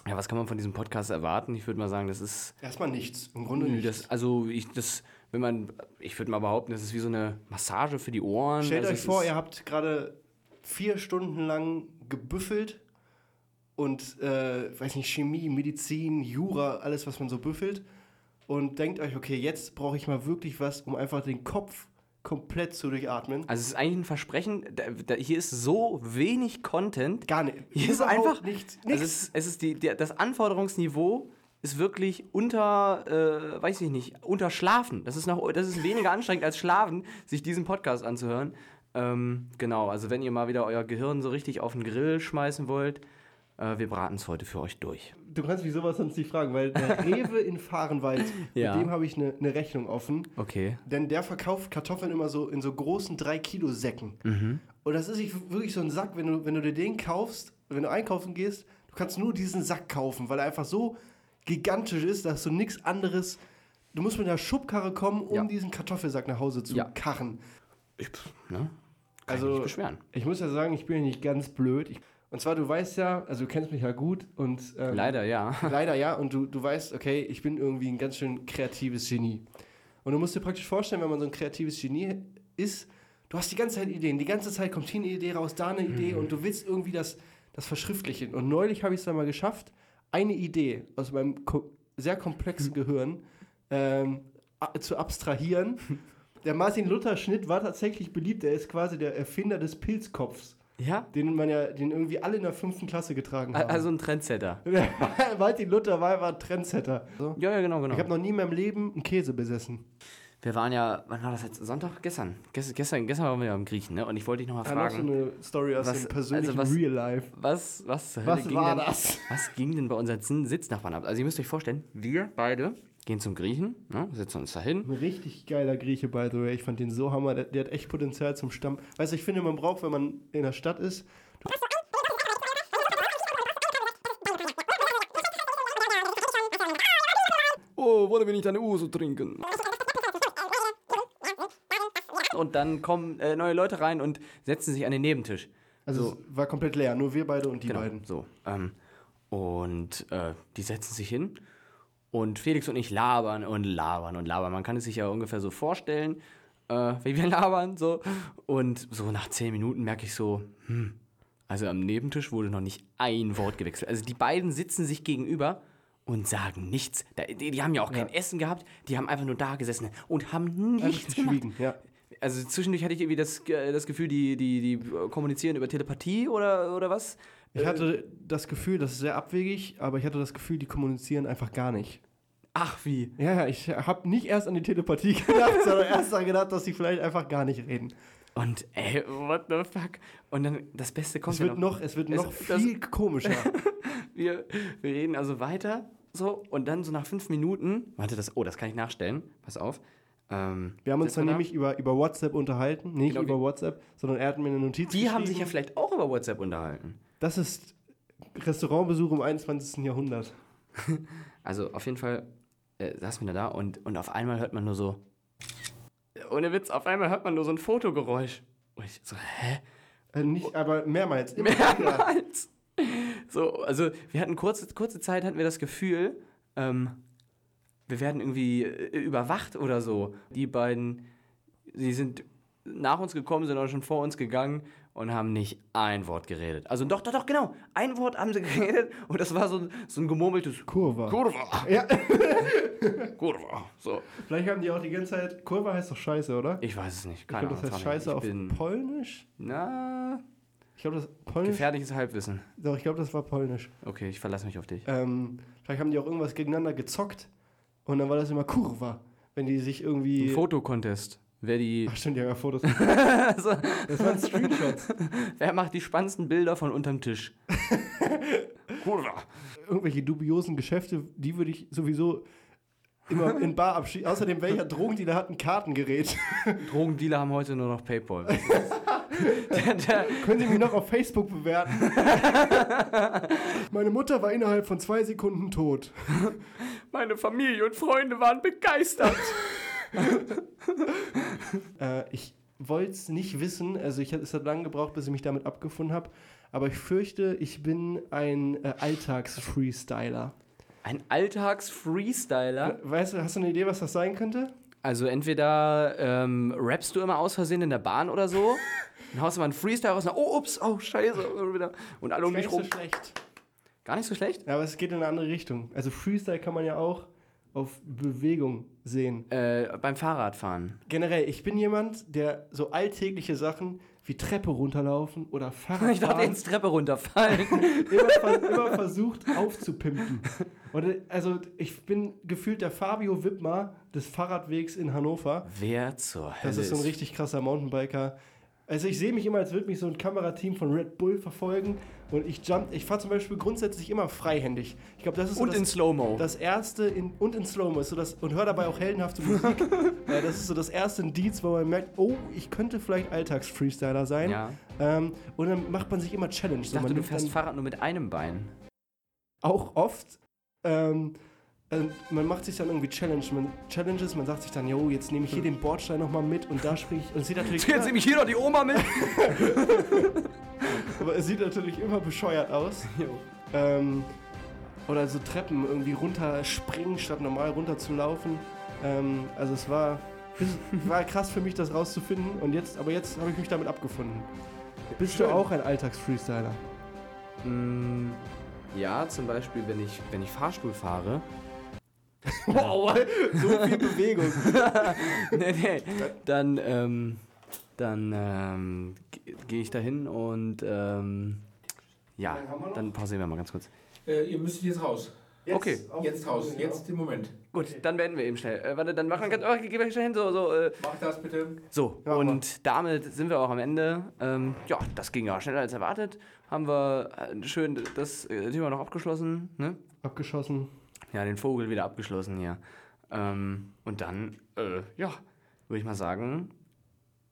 ja, was kann man von diesem Podcast erwarten? Ich würde mal sagen, das ist Erstmal nichts. Im Grunde Nö, nichts. das, also ich, das, wenn man, ich würde mal behaupten, das ist wie so eine Massage für die Ohren. Stellt also euch vor, ihr habt gerade vier Stunden lang gebüffelt und, äh, weiß nicht, Chemie, Medizin, Jura, alles, was man so büffelt. Und denkt euch, okay, jetzt brauche ich mal wirklich was, um einfach den Kopf komplett zu durchatmen. Also es ist eigentlich ein Versprechen, da, da, hier ist so wenig Content. Gar nicht. Hier ist einfach, nichts. also es, es ist die, der, das Anforderungsniveau ist wirklich unter, äh, weiß ich nicht, unter Schlafen. Das ist, noch, das ist weniger anstrengend als Schlafen, sich diesen Podcast anzuhören. Ähm, genau, also wenn ihr mal wieder euer Gehirn so richtig auf den Grill schmeißen wollt, äh, wir braten es heute für euch durch. Du kannst mich sowas sonst nicht fragen, weil der Rewe in Fahrenwald, Ja. mit dem habe ich eine eine Rechnung offen. Okay. Denn der verkauft Kartoffeln immer so in so großen 3-Kilo-Säcken. Und das ist nicht wirklich so ein Sack, wenn du, wenn du dir den kaufst, wenn du einkaufen gehst, du kannst nur diesen Sack kaufen, weil er einfach so gigantisch ist, dass du nichts anderes. Du musst mit einer Schubkarre kommen, um Ja. diesen Kartoffelsack nach Hause zu Ja. karren. Ich, ne? Kann Also, ich. Ich muss ja sagen, ich bin ja nicht ganz blöd. Ich, und zwar, du weißt ja, also du kennst mich ja gut und. ähm, Leider ja. Leider ja, und du, du weißt, okay, ich bin irgendwie ein ganz schön kreatives Genie. Und du musst dir praktisch vorstellen, wenn man so ein kreatives Genie ist, du hast die ganze Zeit Ideen, die ganze Zeit kommt hier eine Idee raus, da eine Idee und du willst irgendwie das, das verschriftlichen. Und neulich habe ich es dann mal geschafft, eine Idee aus meinem ko sehr komplexen Gehirn ähm, zu abstrahieren. Der Martin Luther Schnitt war tatsächlich beliebt, er ist quasi der Erfinder des Pilzkopfs, Ja? den man ja, den irgendwie alle in der fünften Klasse getragen haben. Also ein Trendsetter. Martin Luther war einfach ein Trendsetter. So. Ja, ja, genau, genau. Ich habe noch nie in meinem Leben einen Käse besessen. Wir waren ja, wann war das jetzt? Sonntag? Gestern. Gestern, gestern, gestern waren wir ja im Griechen, ne? Und ich wollte dich nochmal Ah, noch so fragen, eine Story aus Was- dem persönlichen also was- Real Life. was, was, Was Hölle ging war denn, das? Was ging denn bei unseren Sitz- Sitznachbarn ab? Also ihr müsst euch vorstellen, wir beide gehen zum Griechen, ne? setzen uns dahin. Ein richtig geiler Grieche, by the way. Ich fand den so hammer. Der, der hat echt Potenzial zum Stamm. Weißt du, ich finde, man braucht, wenn man in der Stadt ist, Oh, wollen wir nicht eine Uso trinken? Und dann kommen äh, neue Leute rein und setzen sich an den Nebentisch. also es war komplett leer. Nur wir beide und die Genau, beiden. so. Ähm, und äh, die setzen sich hin und Felix und ich labern und labern und labern. Man kann es sich ja ungefähr so vorstellen, äh, wie wir labern, so. Und so nach zehn Minuten merke ich so, hm, also am Nebentisch wurde noch nicht ein Wort gewechselt. Also die beiden sitzen sich gegenüber und sagen nichts. Die, die haben ja auch kein Essen gehabt, die haben einfach nur da gesessen und haben nichts gemacht. geschwiegen, ja. Also zwischendurch hatte ich irgendwie das, äh, das Gefühl, die, die, die kommunizieren über Telepathie oder, oder was. Ich hatte das Gefühl, das ist sehr abwegig, aber ich hatte das Gefühl, die kommunizieren einfach gar nicht. Ach wie. Ja, ja, ich habe nicht erst an die Telepathie gedacht, sondern erst daran gedacht, dass die vielleicht einfach gar nicht reden. Und ey, what the fuck? Und dann das Beste kommt Es ja wird noch, es wird noch Es- viel komischer. Wir, wir reden also weiter so und dann so nach fünf Minuten, warte, das, oh, das kann ich nachstellen, pass auf. Ähm, Wir haben uns dann da. nämlich über, über WhatsApp unterhalten. Nicht Genau, über WhatsApp, sondern er hat mir eine Notiz Die haben sich ja vielleicht auch über WhatsApp unterhalten. Das ist Restaurantbesuch im 21. Jahrhundert. Also auf jeden Fall äh, saßen wir da und, und auf einmal hört man nur so, ohne Witz, auf einmal hört man nur so ein Fotogeräusch. Und ich so, hä? Äh, nicht, aber mehrmals. Mehrmals. So, also wir hatten kurze, kurze Zeit hatten wir das Gefühl, ähm, wir werden irgendwie äh, überwacht oder so. Die beiden, sie sind nach uns gekommen, sind auch schon vor uns gegangen und haben nicht ein Wort geredet. Also doch, doch, doch, genau. Ein Wort haben sie geredet und das war so, ein- so ein gemurmeltes Kurva. Kurva. Ja, Kurva. So. vielleicht haben die auch die ganze Zeit. Kurva heißt doch Scheiße, oder? Ich weiß es nicht. Ich Keine glaube, das heißt Scheiße auf ich Polnisch. Na, Ich glaube, das Polnisch. gefährliches Halbwissen. Doch, ich glaube, das war Polnisch. Okay, ich verlasse mich auf dich. Ähm, vielleicht haben die auch irgendwas gegeneinander gezockt und dann war das immer Kurva, wenn die sich irgendwie. Ein Fotocontest. Wer die. Ach stimmt, die haben ja Fotos. Also, Das waren Screenshots. wer macht die spannendsten Bilder von unterm Tisch? Irgendwelche dubiosen Geschäfte, die würde ich sowieso immer in Bar abschließen. Außerdem, welcher Drogendealer hat ein Kartengerät? Drogendealer haben heute nur noch Paypal. der, der, Können Sie mich noch auf Facebook bewerten? Meine Mutter war innerhalb von zwei Sekunden tot. meine Familie und Freunde waren begeistert. Äh, ich wollte es nicht wissen, also ich, es hat lange gebraucht, bis ich mich damit abgefunden habe, aber ich fürchte, ich bin ein äh, Alltags-Freestyler. Ein Alltags-Freestyler. Weißt du, hast du eine Idee, was das sein könnte? Also entweder ähm, rappst du immer aus Versehen in der Bahn oder so, dann haust du mal einen Freestyle raus und oh, ups, oh, scheiße. Und wieder- Und alle um Gar dich nicht so rum. schlecht. Gar nicht so schlecht? Ja, aber es geht in eine andere Richtung. Also Freestyle kann man ja auch auf Bewegung sehen. Äh, beim Fahrradfahren. Generell, ich bin jemand, der so alltägliche Sachen wie Treppe runterlaufen oder Fahrradfahren Ich dachte, ins Treppe runterfallen. immer, immer versucht aufzupimpen. Und also ich bin gefühlt der Fabio Wittmer des Fahrradwegs in Hannover. Wer zur Hölle Das ist so ein richtig krasser Mountainbiker. Also ich sehe mich immer, als würde mich so ein Kamerateam von Red Bull verfolgen und ich jump, ich fahre zum Beispiel grundsätzlich immer freihändig. Ich glaube, das ist so Und das, in Slow-Mo. das erste in, und in Slow-Mo ist so das und höre dabei auch heldenhafte Musik. äh, das ist so das erste Indiz, wo man merkt, oh, ich könnte vielleicht Alltags-Freestyler sein. Ja. Ähm, und dann macht man sich immer Challenge. Ich So, dachte, man du fährst Fahrrad nur mit einem Bein. auch oft. Ähm, äh, man macht sich dann irgendwie Challenge, man, Challenges, man sagt sich dann, yo, jetzt nehme ich hier den Bordstein nochmal mit und da springe ich. Und sieht natürlich Jetzt nehme ich hier noch die Oma mit. aber es sieht natürlich immer bescheuert aus. Ähm, oder so Treppen irgendwie runterspringen, statt normal runter zu laufen. Ähm, also es war, war krass für mich, das rauszufinden. Und jetzt, aber jetzt habe ich mich damit abgefunden. Bist du auch ein Alltags-Freestyler? Mm, ja, zum Beispiel, wenn ich, wenn ich Fahrstuhl fahre. Wow, so viel Bewegung. nee, nee. Dann, ähm, dann ähm, ge- gehe ich da hin und ähm, ja, dann pausieren wir mal ganz kurz. Äh, ihr müsst jetzt raus. Okay. Jetzt raus. Jetzt im Moment. Gut, dann beenden wir eben schnell. Äh, warte, dann machen wir ganz. Oh, geh schnell hin, so, so. Äh, Mach das bitte. so, Ja, und damit sind wir auch am Ende. Ähm, ja, das ging ja schneller als erwartet. Haben wir äh, schön das äh, Thema noch abgeschlossen, ne? Abgeschossen. Ja, den Vogel wieder abgeschlossen hier. Ähm, und dann, äh, ja, würde ich mal sagen,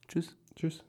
tschüss. Tschüss.